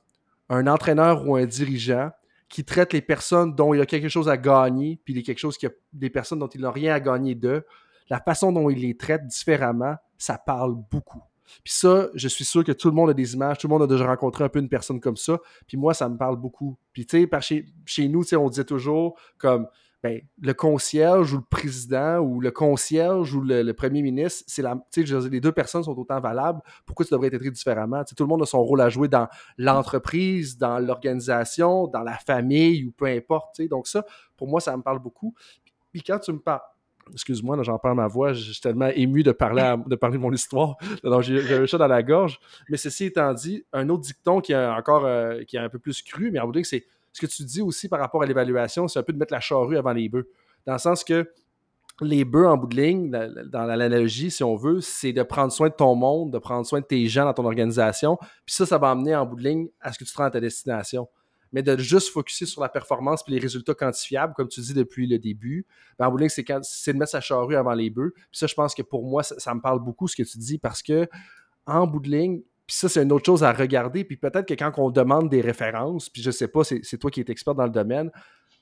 un entraîneur ou un dirigeant qui traite les personnes dont il a quelque chose à gagner, puis les quelque chose qui a, des personnes dont il n'a rien à gagner d'eux, la façon dont il les traite différemment, ça parle beaucoup. Puis ça, je suis sûr que tout le monde a des images, tout le monde a déjà rencontré un peu une personne comme ça. Puis moi, ça me parle beaucoup. Puis tu sais, chez, chez nous, on disait toujours comme ben, le concierge ou le président ou le concierge ou le, premier ministre, c'est la, les deux personnes sont autant valables. Pourquoi ça devrait être traité différemment? tout le monde a son rôle à jouer dans l'entreprise, dans l'organisation, dans la famille ou peu importe. Donc ça, pour moi, ça me parle beaucoup. Puis quand tu me parles, excuse-moi, j'en parle ma voix, je suis tellement ému de parler, de mon histoire. Alors, j'ai un chat dans la gorge. Mais ceci étant dit, un autre dicton qui est encore euh, qui est un peu plus cru, mais en bout c'est ce que tu dis aussi par rapport à l'évaluation, c'est un peu de mettre la charrue avant les bœufs. Dans le sens que les bœufs en bout de ligne, dans l'analogie, si on veut, c'est de prendre soin de ton monde, de prendre soin de tes gens dans ton organisation. Puis ça, ça va amener en bout de ligne à ce que tu te rends à ta destination. Mais de juste focuser sur la performance et les résultats quantifiables, comme tu dis depuis le début, ben en bout ligne, c'est, de mettre sa charrue avant les bœufs. Puis ça, je pense que pour moi, ça, ça, me parle beaucoup ce que tu dis parce que en bout de ligne, puis ça, c'est une autre chose à regarder. Puis peut-être que quand on demande des références, puis je sais pas, c'est toi qui es expert dans le domaine,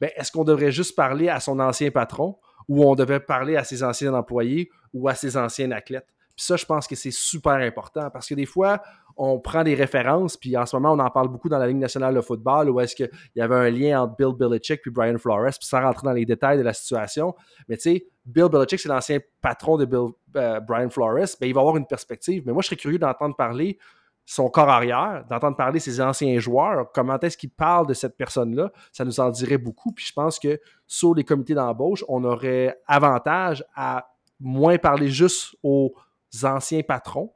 ben, est-ce qu'on devrait juste parler à son ancien patron ou on devrait parler à ses anciens employés ou à ses anciens athlètes? Puis ça, je pense que c'est super important parce que des fois, on prend des références, puis en ce moment, on en parle beaucoup dans la Ligue nationale de football, où est-ce qu'il y avait un lien entre Bill Belichick puis Brian Flores, puis sans rentrer dans les détails de la situation. Mais tu sais, Bill Belichick, c'est l'ancien patron de Bill, euh, Brian Flores, ben, il va avoir une perspective. Mais moi, je serais curieux d'entendre parler son corps arrière, d'entendre parler ses anciens joueurs, comment est-ce qu'ils parlent de cette personne-là, ça nous en dirait beaucoup. Puis je pense que sur les comités d'embauche, on aurait avantage à moins parler juste aux anciens patrons,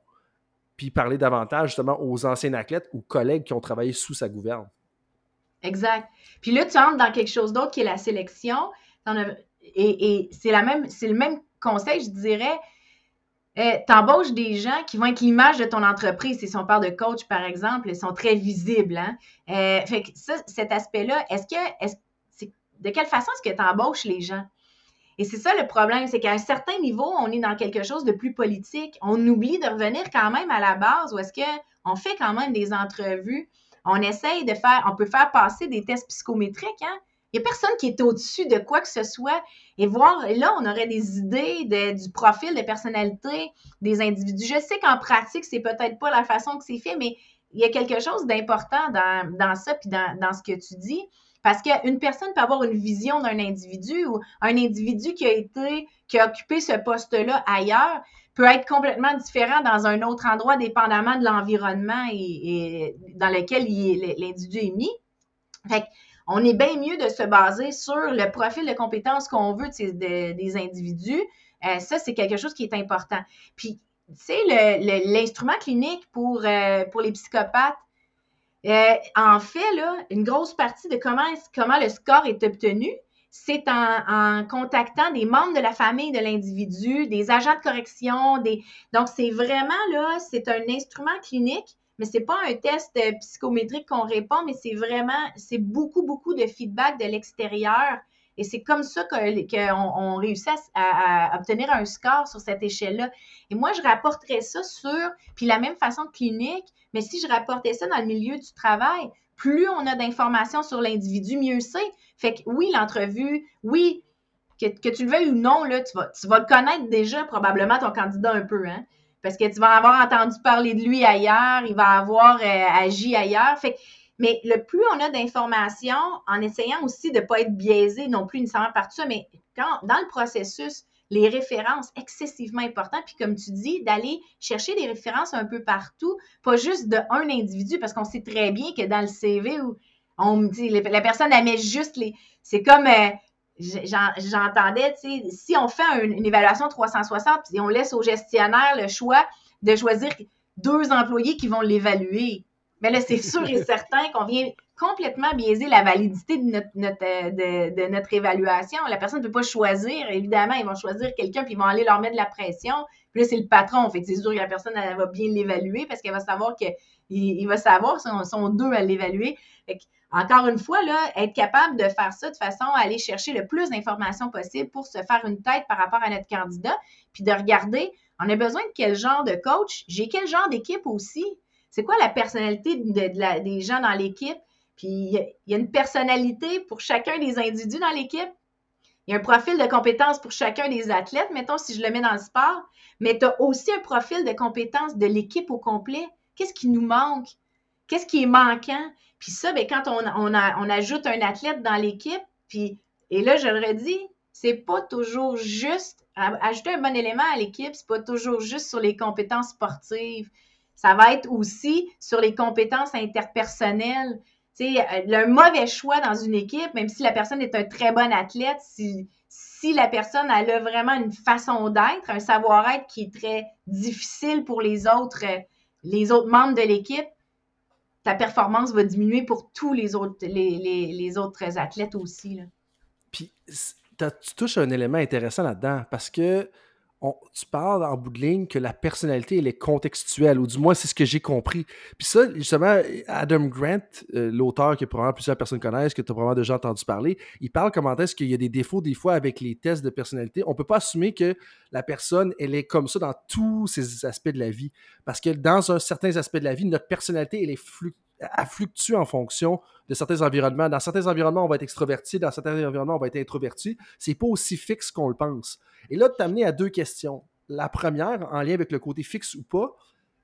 puis parler davantage justement aux anciens athlètes ou collègues qui ont travaillé sous sa gouverne. Exact. Puis là, tu entres dans quelque chose d'autre qui est la sélection. Et, c'est le même conseil, je dirais. Euh, tu embauches des gens qui vont être l'image de ton entreprise. Si on parle de coach, par exemple, ils sont très visibles. Hein? Euh, fait que ça, cet aspect-là, est-ce que, de quelle façon est-ce que tu les gens? Et c'est ça le problème, c'est qu'à un certain niveau, on est dans quelque chose de plus politique. On oublie de revenir quand même à la base où est-ce qu'on fait quand même des entrevues. On essaye de faire, on peut faire passer des tests psychométriques, hein? Il n'y a personne qui est au-dessus de quoi que ce soit. Et voir, là, on aurait des idées du profil de personnalité des individus. Je sais qu'en pratique, c'est peut-être pas la façon que c'est fait, mais il y a quelque chose d'important dans, ça, puis dans, ce que tu dis. Parce qu'une personne peut avoir une vision d'un individu ou un individu qui a été, qui a occupé ce poste-là ailleurs peut être complètement différent dans un autre endroit, dépendamment de l'environnement et, dans lequel l'individu est mis. Fait on est bien mieux de se baser sur le profil de compétences qu'on veut des individus. Euh, ça, c'est quelque chose qui est important. Puis, tu sais, l'instrument clinique pour, euh, pour les psychopathes, euh, en fait, là, une grosse partie de comment, le score est obtenu, c'est en, contactant des membres de la famille de l'individu, des agents de correction, donc c'est vraiment là, c'est un instrument clinique mais c'est pas un test euh, psychométrique qu'on répond, mais c'est vraiment, c'est beaucoup, beaucoup de feedback de l'extérieur. Et c'est comme ça qu'on réussit à, obtenir un score sur cette échelle-là. Et moi, je rapporterais ça sur, puis la même façon clinique, mais si je rapportais ça dans le milieu du travail, plus on a d'informations sur l'individu, mieux c'est. Fait que oui, l'entrevue, oui, que, que, tu le veuilles ou non, là, tu vas, tu vas le connaître déjà, probablement, ton candidat un peu. Hein? parce que tu vas avoir entendu parler de lui ailleurs, il va avoir euh, agi ailleurs. Fait mais le plus on a d'informations, en essayant aussi de ne pas être biaisé non plus nécessairement par tout ça, mais quand, dans le processus, les références excessivement importantes, puis comme tu dis, d'aller chercher des références un peu partout, pas juste d'un individu, parce qu'on sait très bien que dans le CV, où on me dit, la personne, elle juste les... C'est comme... Euh, j'entendais, tu sais, si on fait une évaluation 360 et on laisse au gestionnaire le choix de choisir deux employés qui vont l'évaluer, mais là, c'est sûr et certain qu'on vient complètement biaiser la validité de notre, euh, de, notre évaluation. La personne ne peut pas choisir. Évidemment, ils vont choisir quelqu'un, puis ils vont aller leur mettre de la pression. Puis là, c'est le patron. Fait que c'est sûr que la personne, elle va bien l'évaluer parce qu'elle va savoir qu'il il va savoir, son, sont deux à l'évaluer. Encore une fois, là, être capable de faire ça de façon à aller chercher le plus d'informations possible pour se faire une tête par rapport à notre candidat, puis de regarder, on a besoin de quel genre de coach, j'ai quel genre d'équipe aussi, c'est quoi la personnalité de, des gens dans l'équipe, puis il y, a une personnalité pour chacun des individus dans l'équipe. Il y a un profil de compétences pour chacun des athlètes, mettons, si je le mets dans le sport, mais tu as aussi un profil de compétences de l'équipe au complet. Qu'est-ce qui nous manque? Qu'est-ce qui est manquant? Puis ça, bien, quand on, on, on ajoute un athlète dans l'équipe, puis, et là, je le redis, c'est pas toujours juste, ajouter un bon élément à l'équipe, c'est pas toujours juste sur les compétences sportives. Ça va être aussi sur les compétences interpersonnelles. Tu euh, le mauvais choix dans une équipe, même si la personne est un très bon athlète, si, si la personne elle a vraiment une façon d'être, un savoir-être qui est très difficile pour les autres, euh, les autres membres de l'équipe, ta performance va diminuer pour tous les autres, les, autres athlètes aussi. Là. Puis, tu touches un élément intéressant là-dedans parce que tu parles en bout de ligne que la personnalité, elle est contextuelle, ou du moins, c'est ce que j'ai compris. Puis ça, justement, Adam Grant, euh, l'auteur que probablement plusieurs personnes connaissent, que tu as probablement déjà entendu parler, il parle comment est-ce qu'il y a des défauts des fois avec les tests de personnalité. On peut pas assumer que la personne, elle est comme ça dans tous ces aspects de la vie. Parce que dans un certain aspect de la vie, notre personnalité, elle est fluctuante elle fluctue en fonction de certains environnements. Dans certains environnements, on va être extroverti, dans certains environnements, on va être introverti. C'est pas aussi fixe qu'on le pense. Et là, tu amené à deux questions. La première, en lien avec le côté fixe ou pas,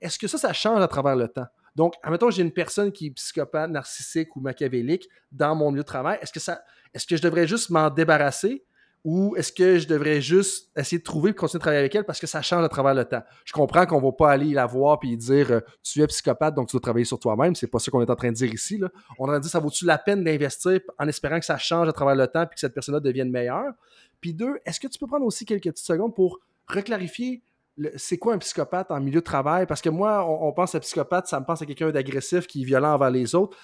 est-ce que ça, ça change à travers le temps? Donc, admettons, j'ai une personne qui est psychopathe, narcissique ou machiavélique dans mon lieu de travail. Est-ce que, ça, est-ce que je devrais juste m'en débarrasser? Ou est-ce que je devrais juste essayer de trouver et continuer de travailler avec elle parce que ça change à travers le temps? Je comprends qu'on ne va pas aller la voir et dire euh, tu es psychopathe, donc tu dois travailler sur toi-même. C'est pas ça qu'on est en train de dire ici. On a dit ça vaut-tu la peine d'investir en espérant que ça change à travers le temps et que cette personne-là devienne meilleure? Puis deux, est-ce que tu peux prendre aussi quelques petites secondes pour reclarifier c'est quoi un psychopathe en milieu de travail? Parce que moi, on, pense à psychopathe, ça me pense à quelqu'un d'agressif qui est violent envers les autres.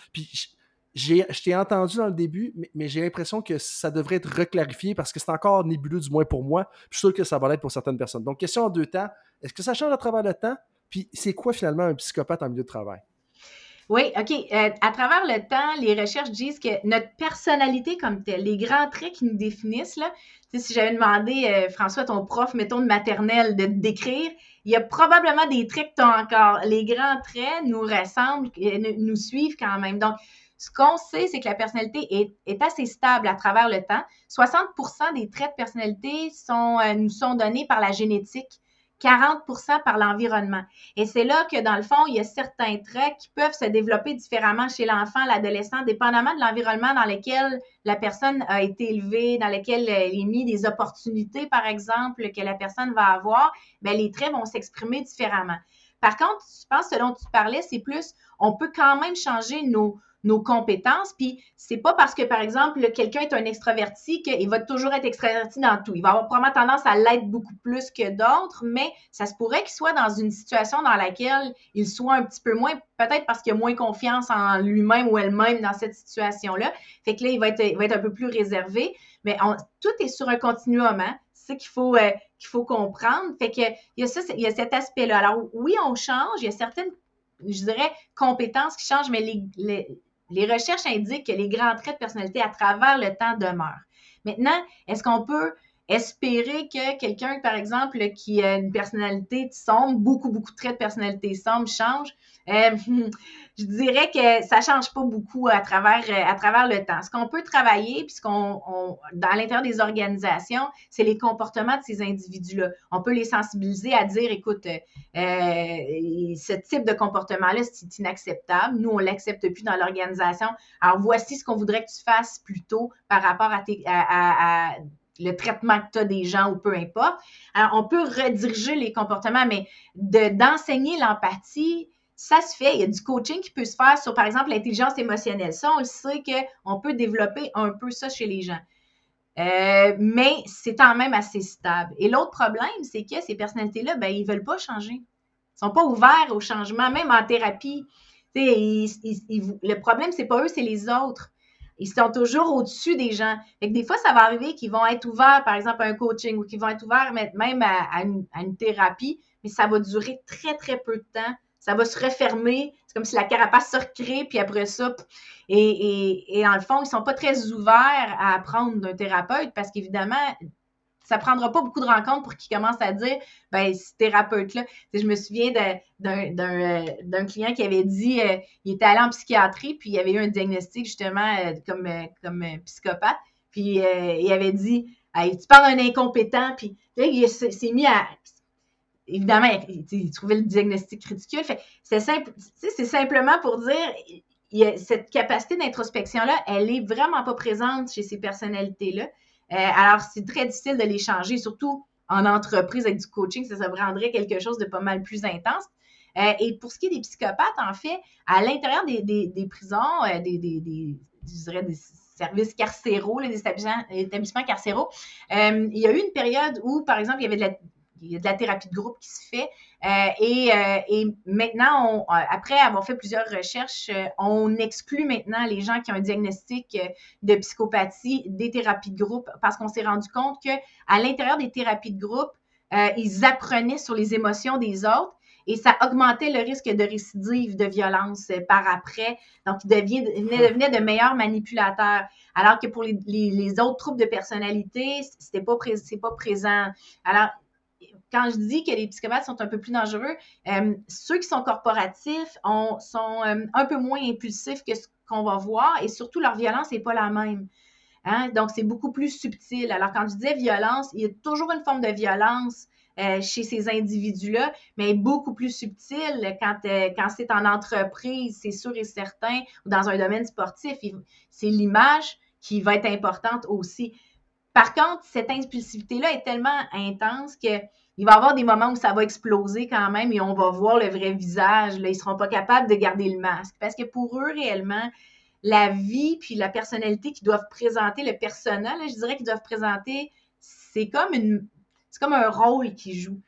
Je t'ai entendu dans le début, mais, j'ai l'impression que ça devrait être reclarifié parce que c'est encore nébuleux, du moins pour moi. Je suis sûr que ça va l'être pour certaines personnes. Donc, question en deux temps. Est-ce que ça change à travers le temps? Puis, c'est quoi finalement un psychopathe en milieu de travail? Oui, OK. Euh, à travers le temps, les recherches disent que notre personnalité comme telle, les grands traits qui nous définissent, là, si j'avais demandé, euh, François, ton prof, mettons, de maternelle, de te décrire, il y a probablement des traits que tu as encore. Les grands traits nous ressemblent, euh, nous suivent quand même. Donc, ce qu'on sait, c'est que la personnalité est, assez stable à travers le temps. 60% des traits de personnalité sont, euh, nous sont donnés par la génétique. 40% par l'environnement. Et c'est là que, dans le fond, il y a certains traits qui peuvent se développer différemment chez l'enfant, l'adolescent, dépendamment de l'environnement dans lequel la personne a été élevée, dans lequel elle est mis des opportunités, par exemple, que la personne va avoir, bien, les traits vont s'exprimer différemment. Par contre, je pense que ce dont tu parlais, c'est plus, on peut quand même changer nos, nos compétences. Puis c'est pas parce que, par exemple, quelqu'un est un extraverti qu'il va toujours être extraverti dans tout. Il va avoir probablement tendance à l'être beaucoup plus que d'autres, mais ça se pourrait qu'il soit dans une situation dans laquelle il soit un petit peu moins, peut-être parce qu'il a moins confiance en lui-même ou elle-même dans cette situation-là. Fait que là, il va être, va être un peu plus réservé. Mais tout est sur un continuum, hein? C'est qu'il faut, euh, qu'il faut comprendre. Fait que il y a, ça, il y a cet aspect-là. Alors, oui, on change. Il y a certaines je dirais, compétences qui changent, mais les recherches indiquent que les grands traits de personnalité à travers le temps demeurent. Maintenant, est-ce qu'on peut espérer que quelqu'un, par exemple, qui a une personnalité sombre, beaucoup, beaucoup de traits de personnalité sombre change? Euh, je dirais que ça change pas beaucoup à travers, euh, à travers le temps. Ce qu'on peut travailler, puisqu'on on, dans l'intérieur des organisations, c'est les comportements de ces individus-là. On peut les sensibiliser à dire, écoute, euh, ce type de comportement-là, c'est inacceptable. Nous, on l'accepte plus dans l'organisation. Alors, voici ce qu'on voudrait que tu fasses plutôt par rapport à, tes, à, le traitement que tu as des gens ou peu importe. Alors, on peut rediriger les comportements, mais d'enseigner l'empathie, ça se fait. Il y a du coaching qui peut se faire sur, par exemple, l'intelligence émotionnelle. Ça, on le sait qu'on peut développer un peu ça chez les gens. Euh, mais c'est quand même assez stable. Et l'autre problème, c'est que ces personnalités-là, ben, ils ne veulent pas changer. Ils ne sont pas ouverts au changement, même en thérapie. le problème, c'est pas eux, c'est les autres. Ils sont toujours au-dessus des gens. Fait des fois, ça va arriver qu'ils vont être ouverts, par exemple, à un coaching ou qu'ils vont être ouverts même à, une, thérapie, mais ça va durer très, très peu de temps ça va se refermer. C'est comme si la carapace se recrée, puis après ça. Et, et, et dans le fond, ils ne sont pas très ouverts à apprendre d'un thérapeute parce qu'évidemment, ça prendra pas beaucoup de rencontres pour qu'ils commencent à dire ben ce thérapeute-là. Je me souviens euh, d'un client qui avait dit euh, il était allé en psychiatrie, puis il avait eu un diagnostic justement euh, comme, comme psychopathe. Puis il avait dit tu parles d'un incompétent, puis là, il s'est mis à. Évidemment, il, trouvait le diagnostic ridicule. c'est simple, simplement pour dire, cette capacité d'introspection-là, elle est vraiment pas présente chez ces personnalités-là. Euh, alors, c'est très difficile de les changer, surtout en entreprise avec du coaching, ça, rendrait quelque chose de pas mal plus intense. Euh, et pour ce qui est des psychopathes, en fait, à l'intérieur des, prisons, euh, des, des, je dirais des services carcéraux, les établissements, carcéraux, euh, il y a eu une période où, par exemple, il y avait de la, de la thérapie de groupe qui se fait. et, et, maintenant, après avoir fait plusieurs recherches, on exclut maintenant les gens qui ont un diagnostic de psychopathie des thérapies de groupe parce qu'on s'est rendu compte que à l'intérieur des thérapies de groupe, ils apprenaient sur les émotions des autres et ça augmentait le risque de récidive de violence euh, par après. Donc, ils devenaient, de meilleurs manipulateurs. Alors que pour les, autres troubles de personnalité, c'était pas, pas présent. Alors, quand je dis que les psychopathes sont un peu plus dangereux, euh, ceux qui sont corporatifs sont euh, un peu moins impulsifs que ce qu'on va voir et surtout leur violence n'est pas la même. Hein? Donc, c'est beaucoup plus subtil. Alors, quand je disais violence, il y a toujours une forme de violence euh, chez ces individus-là, mais beaucoup plus subtil quand, quand c'est en entreprise, c'est sûr et certain, ou dans un domaine sportif. C'est l'image qui va être importante aussi. Par contre, cette impulsivité-là est tellement intense qu'il va y avoir des moments où ça va exploser quand même et on va voir le vrai visage. Ils ne seront pas capables de garder le masque. Parce que pour eux, réellement, la vie puis la personnalité qu'ils doivent présenter, le personnel, je dirais qu'ils doivent présenter, c'est comme une, c'est comme un rôle qu'ils jouent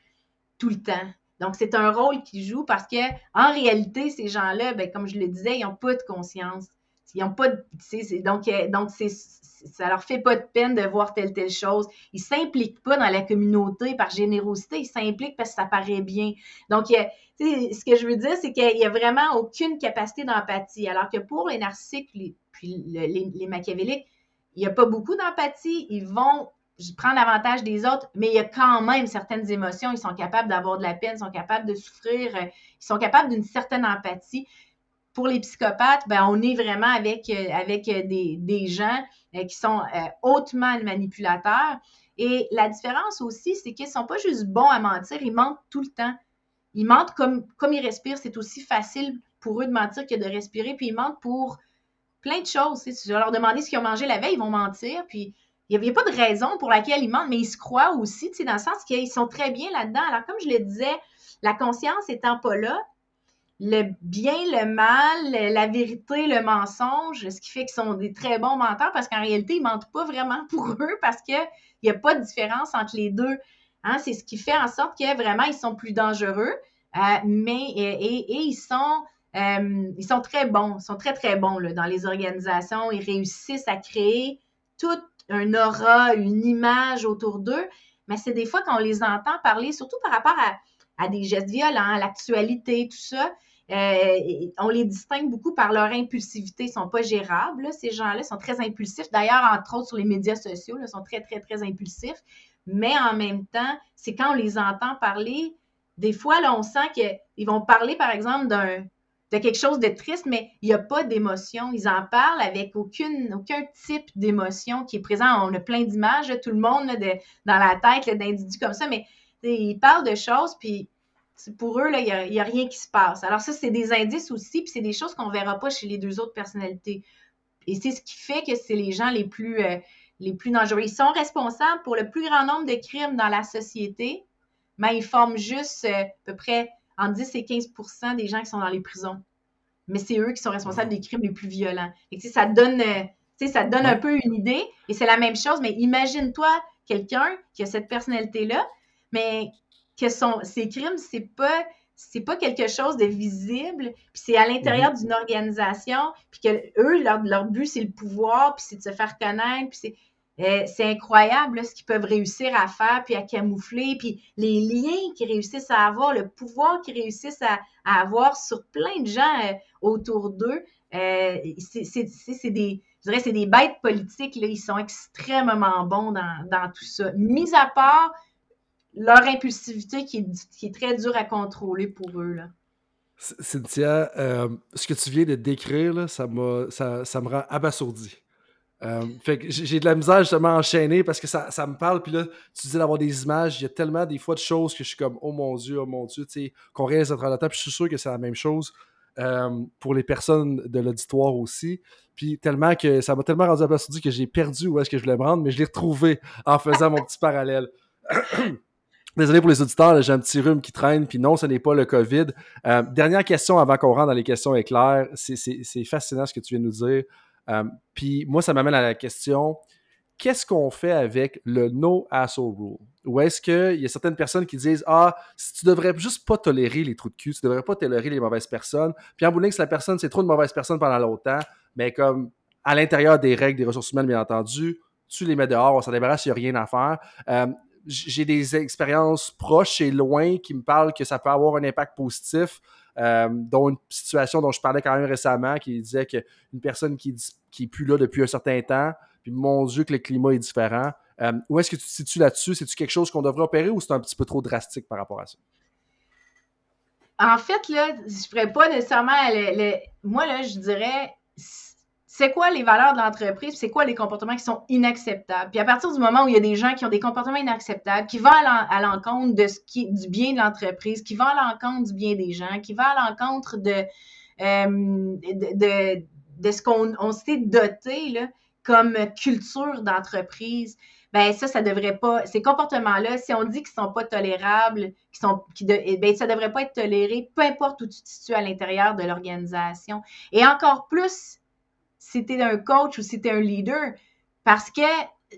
tout le temps. Donc, c'est un rôle qu'ils jouent parce que, en réalité, ces gens-là, ben, comme je le disais, ils n'ont pas de conscience. Ils n'ont pas de. Donc, euh, donc c'est, ça leur fait pas de peine de voir telle, telle chose. Ils s'impliquent pas dans la communauté par générosité, ils s'impliquent parce que ça paraît bien. Donc, ce que je veux dire, c'est qu'il n'y a vraiment aucune capacité d'empathie. Alors que pour les narcissiques puis les, les machiavéliques, il n'y a pas beaucoup d'empathie. Ils vont je prends l'avantage des autres, mais il y a quand même certaines émotions. Ils sont capables d'avoir de la peine, ils sont capables de souffrir, euh, ils sont capables d'une certaine empathie. Pour les psychopathes, ben, on est vraiment avec, euh, avec euh, des, gens qui sont hautement manipulateurs. Et la différence aussi, c'est qu'ils ne sont pas juste bons à mentir, ils mentent tout le temps. Ils mentent comme, comme ils respirent. C'est aussi facile pour eux de mentir que de respirer. Puis ils mentent pour plein de choses. Si je leur demander ce qu'ils ont mangé la veille, ils vont mentir. Puis il n'y a, pas de raison pour laquelle ils mentent, mais ils se croient aussi, dans le sens qu'ils sont très bien là-dedans. Alors, comme je le disais, la conscience étant pas là, le bien, le mal, la vérité, le mensonge, ce qui fait qu'ils sont des très bons menteurs parce qu'en réalité, ils mentent pas vraiment pour eux parce qu'il n'y a pas de différence entre les deux. Hein. C'est ce qui fait en sorte que vraiment, ils sont plus dangereux, euh, mais et, ils sont. Euh, ils sont très bons, ils sont très, très bons dans les organisations. Ils réussissent à créer tout un aura, une image autour d'eux, mais c'est des fois quand on les entend parler, surtout par rapport à, des gestes violents, à l'actualité, tout ça, euh, on les distingue beaucoup par leur impulsivité. Ils ne sont pas gérables, ces gens-là sont très impulsifs. D'ailleurs, entre autres, sur les médias sociaux, ils sont très, très, très impulsifs. Mais en même temps, c'est quand on les entend parler, des fois, là, on sent qu'ils vont parler, par exemple, d'un de quelque chose de triste, mais il n'y a pas d'émotion. Ils en parlent avec aucune, aucun type d'émotion qui est présent. On a plein d'images, tout le monde de, dans la tête d'individus comme ça, mais ils parlent de choses, puis pour eux, il n'y a, rien qui se passe. Alors ça, c'est des indices aussi, puis c'est des choses qu'on ne verra pas chez les deux autres personnalités. Et c'est ce qui fait que c'est les gens les plus, euh, les plus dangereux. Ils sont responsables pour le plus grand nombre de crimes dans la société, mais ils forment juste euh, à peu près entre 10 et 15% des gens qui sont dans les prisons. Mais c'est eux qui sont responsables des crimes les plus violents. Et ça donne, euh, ça donne un peu une idée. Et c'est la même chose, mais imagine-toi quelqu'un qui a cette personnalité-là, mais que son, ses crimes, c'est pas c'est pas quelque chose de visible, puis c'est à l'intérieur mhm. d'une organisation, puis que eux, leur, leur but, c'est le pouvoir, puis c'est de se faire connaître, puis c'est euh, c'est incroyable ce qu'ils peuvent réussir à faire, puis à camoufler, puis les liens qu'ils réussissent à avoir, le pouvoir qu'ils réussissent à, avoir sur plein de gens euh, autour d'eux. Euh, c'est des, je dirais, c'est des bêtes politiques. Là, ils sont extrêmement bons dans, tout ça. Mis à part leur impulsivité qui est, très dure à contrôler pour eux. Là. Cynthia, ce que tu viens de décrire, ça, ça, ça me rend abasourdi. Euh, fait que j'ai de la misère justement à parce que ça, ça me parle. Puis là, tu disais d'avoir des images. Il y a tellement des fois de choses que je suis comme, oh mon Dieu, oh mon Dieu, tu sais, qu'on réalise à travers le temps. Puis je suis sûr que c'est la même chose euh, pour les personnes de l'auditoire aussi. Puis tellement que ça m'a tellement rendu place que j'ai perdu où est-ce que je voulais me rendre, mais je l'ai retrouvé en faisant mon petit parallèle. Désolé pour les auditeurs, j'ai un petit rhume qui traîne, puis non, ce n'est pas le COVID. Euh, dernière question avant qu'on rentre dans les questions éclairs. C'est fascinant ce que tu viens de nous dire. Euh, puis moi, ça m'amène à la question qu'est-ce qu'on fait avec le no asshole rule? Ou est-ce qu'il y a certaines personnes qui disent Ah, tu devrais juste pas tolérer les trous de cul, tu devrais pas tolérer les mauvaises personnes. Puis en bout si la personne, c'est trop de mauvaises personnes pendant longtemps, mais comme à l'intérieur des règles des ressources humaines, bien entendu, tu les mets dehors, on s'en débarrasse, il n'y a rien à faire. Euh, j'ai des expériences proches et loin qui me parlent que ça peut avoir un impact positif, euh, dont une situation dont je parlais quand même récemment, qui disait qu'une personne qui, qui est plus là depuis un certain temps, puis mon Dieu que le climat est différent. Euh, où est-ce que tu te situes là-dessus? C'est-tu quelque chose qu'on devrait opérer ou c'est un petit peu trop drastique par rapport à ça? En fait, là, je ne ferais pas nécessairement Moi, là, je dirais c'est quoi les valeurs de l'entreprise, c'est quoi les comportements qui sont inacceptables? Puis à partir du moment où il y a des gens qui ont des comportements inacceptables, qui vont à l'encontre de ce qui du bien de l'entreprise, qui vont à l'encontre du bien des gens, qui vont à l'encontre de, euh, de, de, ce qu'on s'est doté là, comme culture d'entreprise, ben ça, ça devrait pas, ces comportements-là, si on dit qu'ils sont pas tolérables, qu'ils sont, qui de, eh ben ça devrait pas être toléré, peu importe où tu te situes à l'intérieur de l'organisation. Et encore plus si tu es un coach ou si tu es un leader, parce que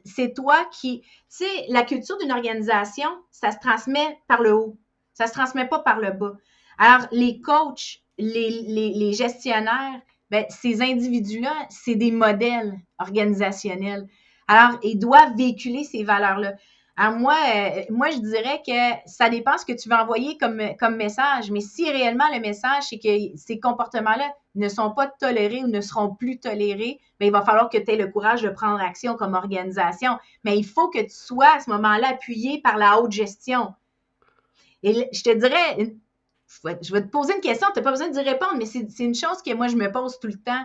c'est toi qui. Tu sais, la culture d'une organisation, ça se transmet par le haut. Ça se transmet pas par le bas. Alors, les coachs, les, gestionnaires, ben, ces individus-là, c'est des modèles organisationnels. Alors, ils doivent véhiculer ces valeurs-là. Alors moi, euh, moi, je dirais que ça dépend ce que tu veux envoyer comme, comme message, mais si réellement le message, c'est que ces comportements-là ne sont pas tolérés ou ne seront plus tolérés, bien, il va falloir que tu aies le courage de prendre action comme organisation. Mais il faut que tu sois à ce moment-là appuyé par la haute gestion. Et je te dirais, je vais te poser une question, tu n'as pas besoin d'y répondre, mais c'est une chose que moi, je me pose tout le temps.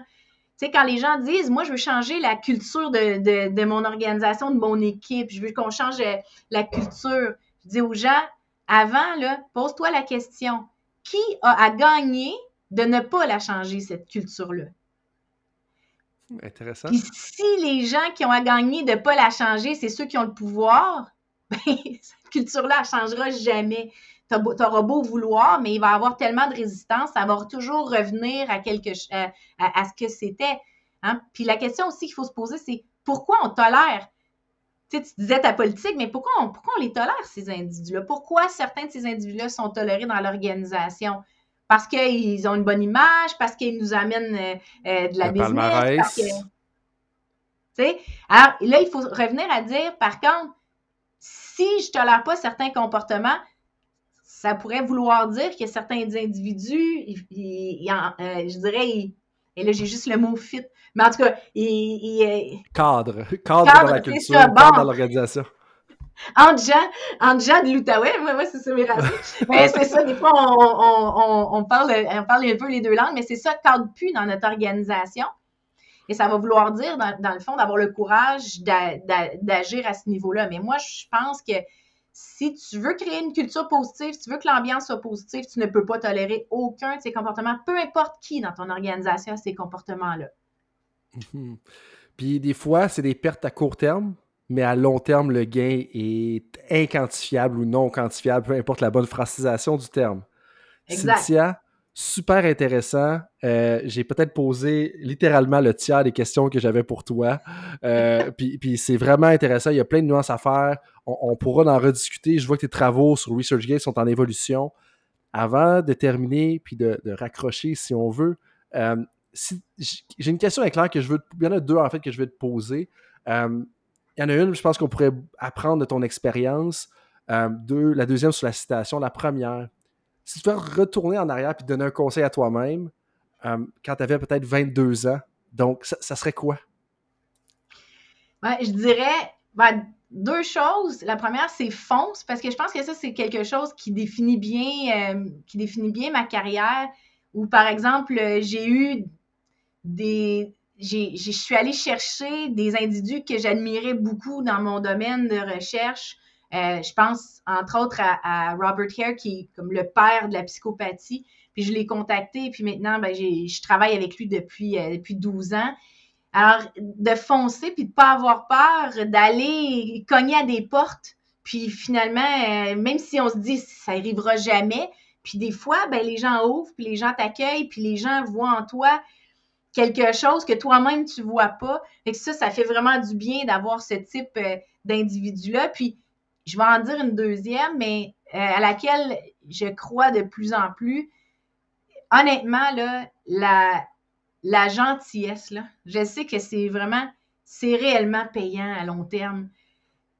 Tu sais, quand les gens disent, moi, je veux changer la culture de, mon organisation, de mon équipe, je veux qu'on change euh, la culture, je dis aux gens, avant, pose-toi la question, qui a à gagner de ne pas la changer, cette culture-là? Intéressant. Puis si les gens qui ont à gagner de ne pas la changer, c'est ceux qui ont le pouvoir, ben, cette culture-là, elle ne changera jamais tu auras beau vouloir, mais il va y avoir tellement de résistance, ça va toujours revenir à, quelque, à, à, ce que c'était. Hein. Puis la question aussi qu'il faut se poser, c'est pourquoi on tolère? Tu, sais, tu disais ta politique, mais pourquoi on, pourquoi on les tolère, ces individus-là? Pourquoi certains de ces individus-là sont tolérés dans l'organisation? Parce qu'ils ont une bonne image, parce qu'ils nous amènent euh, euh, de la business. Parce que, alors là, il faut revenir à dire, par contre, si je ne tolère pas certains comportements, ça pourrait vouloir dire que certains individus, euh, je dirais, et là j'ai juste le mot fit, mais en tout cas, il, euh, cadre, cadre, dans la culture, cadre dans l'organisation. Entre gens, entre gens de l'Outaouais, moi, c'est ça mes racines. mais c'est ça, des fois, on, parle, on parle un peu les deux langues, mais c'est ça, cadre plus dans notre organisation. Et ça va vouloir dire, dans, dans le fond, d'avoir le courage d'agir à ce niveau-là. Mais moi, je pense que si tu veux créer une culture positive, si tu veux que l'ambiance soit positive, tu ne peux pas tolérer aucun de ces comportements, peu importe qui dans ton organisation a ces comportements-là. Puis des fois, c'est des pertes à court terme, mais à long terme, le gain est inquantifiable ou non quantifiable, peu importe la bonne francisation du terme. Exact super intéressant. Euh, j'ai peut-être posé littéralement le tiers des questions que j'avais pour toi. Euh, puis, c'est vraiment intéressant. Il y a plein de nuances à faire. On, pourra en rediscuter. Je vois que tes travaux sur ResearchGate sont en évolution. Avant de terminer puis de, raccrocher, si on veut, euh, j'ai une question éclair que je veux. Il y en a deux en fait que je vais te poser. Y en a une, je pense qu'on pourrait apprendre de ton expérience. deux, la deuxième sur la citation. La première, si tu veux retourner en arrière et donner un conseil à toi-même euh, quand tu avais peut-être 22 ans, donc ça, serait quoi? je dirais ben, deux choses. La première, c'est fonce, parce que je pense que ça, c'est quelque chose qui définit bien, euh, qui définit bien ma carrière. Où, par exemple, j'ai eu des. Je suis allée chercher des individus que j'admirais beaucoup dans mon domaine de recherche. Euh, je pense, entre autres, à, Robert Hare, qui est comme le père de la psychopathie. Puis je l'ai contacté, puis maintenant, ben, je travaille avec lui depuis, euh, depuis 12 ans. Alors, de foncer, puis de ne pas avoir peur, d'aller cogner à des portes, puis finalement, euh, même si on se dit ça n'arrivera jamais, puis des fois, ben, les gens ouvrent, puis les gens t'accueillent, puis les gens voient en toi quelque chose que toi-même tu vois pas. Et ça, ça fait vraiment du bien d'avoir ce type euh, d'individu-là. Puis, je vais en dire une deuxième, mais euh, à laquelle je crois de plus en plus. Honnêtement, la, gentillesse, je sais que c'est vraiment, c'est réellement payant à long terme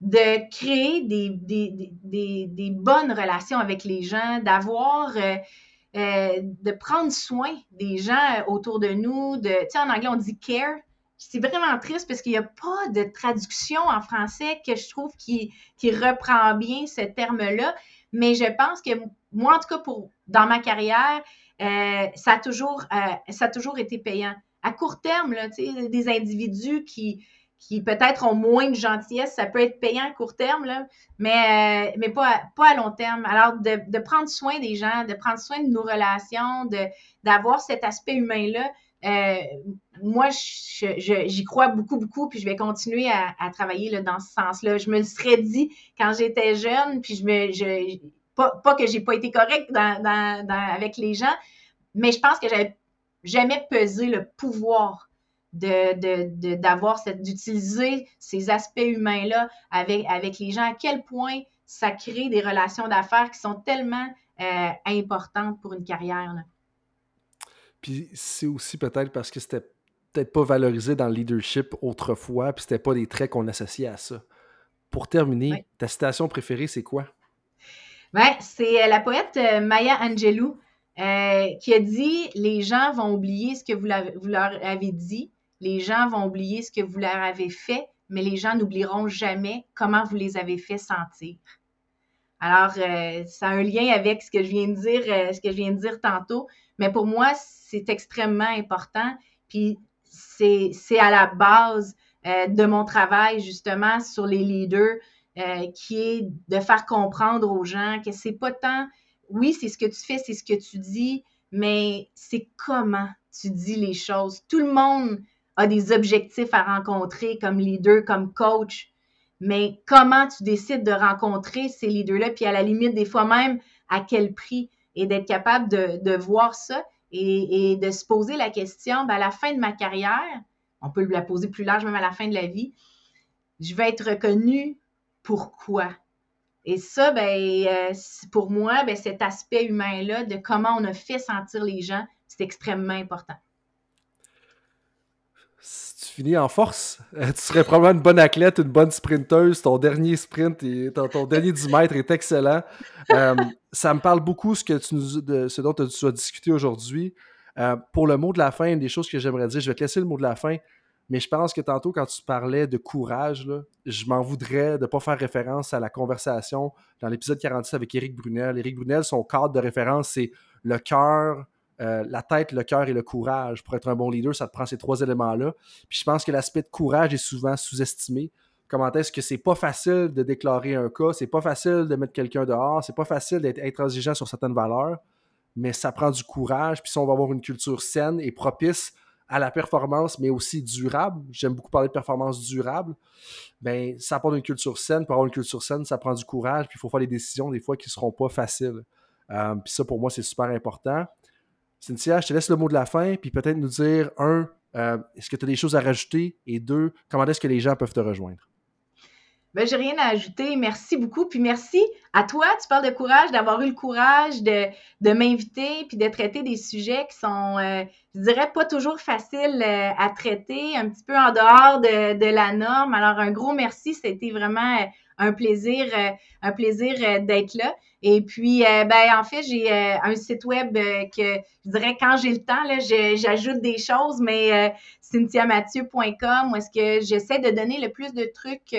de créer des, des, bonnes relations avec les gens, d'avoir euh, euh, de prendre soin des gens autour de nous, de, tu sais, en anglais, on dit care. C'est vraiment triste parce qu'il n'y a pas de traduction en français que je trouve qui, qui reprend bien ce terme-là. Mais je pense que moi, en tout cas, pour, dans ma carrière, euh, ça, a toujours, euh, ça a toujours été payant. À court terme, là, des individus qui, qui peut-être ont moins de gentillesse, ça peut être payant à court terme, là, mais, euh, mais pas, pas à long terme. Alors, de, de, prendre soin des gens, de prendre soin de nos relations, de, d'avoir cet aspect humain-là, euh, moi, j'y crois beaucoup, beaucoup, puis je vais continuer à, à travailler là, dans ce sens-là. Je me le serais dit quand j'étais jeune, puis je me. Je, pas, pas que j'ai pas été correcte dans, dans, dans, avec les gens, mais je pense que j'avais jamais pesé le pouvoir de, d'avoir cette, d'utiliser ces aspects humains-là avec, avec les gens, à quel point ça crée des relations d'affaires qui sont tellement euh, importantes pour une carrière. Puis c'est aussi peut-être parce que c'était peut-être pas valorisé dans le leadership autrefois, puis c'était pas des traits qu'on associait à ça. Pour terminer, ta citation préférée, c'est quoi? Ouais, c'est euh, la poète euh, Maya Angelou qui a dit Les gens vont oublier ce que vous, vous leur avez dit, les gens vont oublier ce que vous leur avez fait, mais les gens n'oublieront jamais comment vous les avez fait sentir. Alors, euh, ça a un lien avec ce que je viens de dire, euh, ce que je viens de dire tantôt, mais pour moi, c'est extrêmement important. Puis c'est à la base euh, de mon travail, justement, sur les leaders, qui est de faire comprendre aux gens que c'est pas tant, oui, c'est ce que tu fais, c'est ce que tu dis, mais c'est comment tu dis les choses. Tout le monde a des objectifs à rencontrer comme leader, comme coach, mais comment tu décides de rencontrer ces leaders-là, puis à la limite, des fois même, à quel prix, et d'être capable de, voir ça et, de se poser la question, ben, à la fin de ma carrière, on peut la poser plus large, même à la fin de la vie, je vais être reconnu pourquoi? Et ça, ben, euh, pour moi, ben, cet aspect humain-là de comment on a fait sentir les gens, c'est extrêmement important finis en force, tu serais probablement une bonne athlète, une bonne sprinteuse. Ton dernier sprint, et ton, dernier 10 mètres est excellent. Euh, ça me parle beaucoup ce, que tu de, ce dont tu as discuté aujourd'hui. Euh, pour le mot de la fin, des choses que j'aimerais dire, je vais te laisser le mot de la fin, mais je pense que tantôt, quand tu parlais de courage, je m'en voudrais de ne pas faire référence à la conversation dans l'épisode 46 avec Éric Brunel. Éric Brunel, son cadre de référence, c'est le cœur, euh, la tête, le cœur et le courage. Pour être un bon leader, ça te prend ces trois éléments-là. Puis je pense que l'aspect de courage est souvent sous-estimé. Comment est-ce que c'est pas facile de déclarer un cas, c'est pas facile de mettre quelqu'un dehors, c'est pas facile d'être intransigeant sur certaines valeurs, mais ça prend du courage. Puis si on va avoir une culture saine et propice à la performance, mais aussi durable, j'aime beaucoup parler de performance durable, ben ça prend une culture saine. Pour avoir une culture saine, ça prend du courage, puis il faut faire des décisions des fois qui ne seront pas faciles. Euh, puis ça, pour moi, c'est super important. Cynthia, je te laisse le mot de la fin, puis peut-être nous dire, un, euh, est-ce que tu as des choses à rajouter? Et deux, comment est-ce que les gens peuvent te rejoindre? Ben, j'ai rien à ajouter. Merci beaucoup. Puis merci à toi. Tu parles de courage, d'avoir eu le courage de, de m'inviter puis de traiter des sujets qui sont, euh, je dirais, pas toujours faciles euh, à traiter, un petit peu en dehors de, de, la norme. Alors, un gros merci. C'était vraiment un plaisir, un plaisir d'être là. Et puis, euh, ben, en fait, j'ai euh, un site web euh, que je dirais quand j'ai le temps, là, j'ajoute des choses, mais cynthiamathieu.com où est-ce que j'essaie de donner le plus de trucs.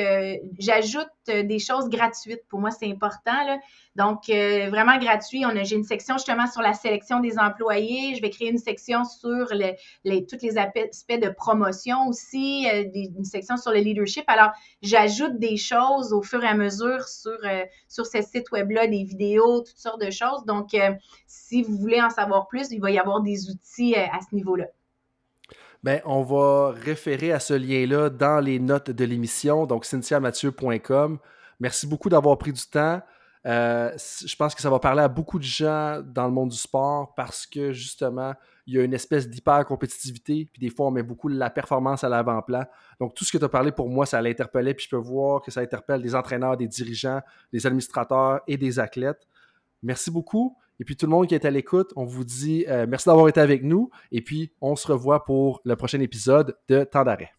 J'ajoute des choses gratuites. Pour moi, c'est important. Donc, euh, vraiment gratuit. J'ai une section justement sur la sélection des employés. Je vais créer une section sur les, tous les aspects de promotion aussi, une section sur le leadership. Alors, j'ajoute des choses au fur et à mesure sur, sur ce site web-là, des vidéos, toutes sortes de choses. Donc, si vous voulez en savoir plus, il va y avoir des outils à ce niveau-là. Ben, on va référer à ce lien-là dans les notes de l'émission, donc cynthiamathieu.com. Merci beaucoup d'avoir pris du temps. Euh, je pense que ça va parler à beaucoup de gens dans le monde du sport parce que justement, il y a une espèce d'hyper-compétitivité, puis des fois, on met beaucoup la performance à l'avant-plan. Donc, tout ce que tu as parlé pour moi, ça l'interpellait, puis je peux voir que ça interpelle des entraîneurs, des dirigeants, des administrateurs et des athlètes. Merci beaucoup. Et puis tout le monde qui est à l'écoute, on vous dit euh, merci d'avoir été avec nous. Et puis on se revoit pour le prochain épisode de Temps d'arrêt.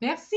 Merci.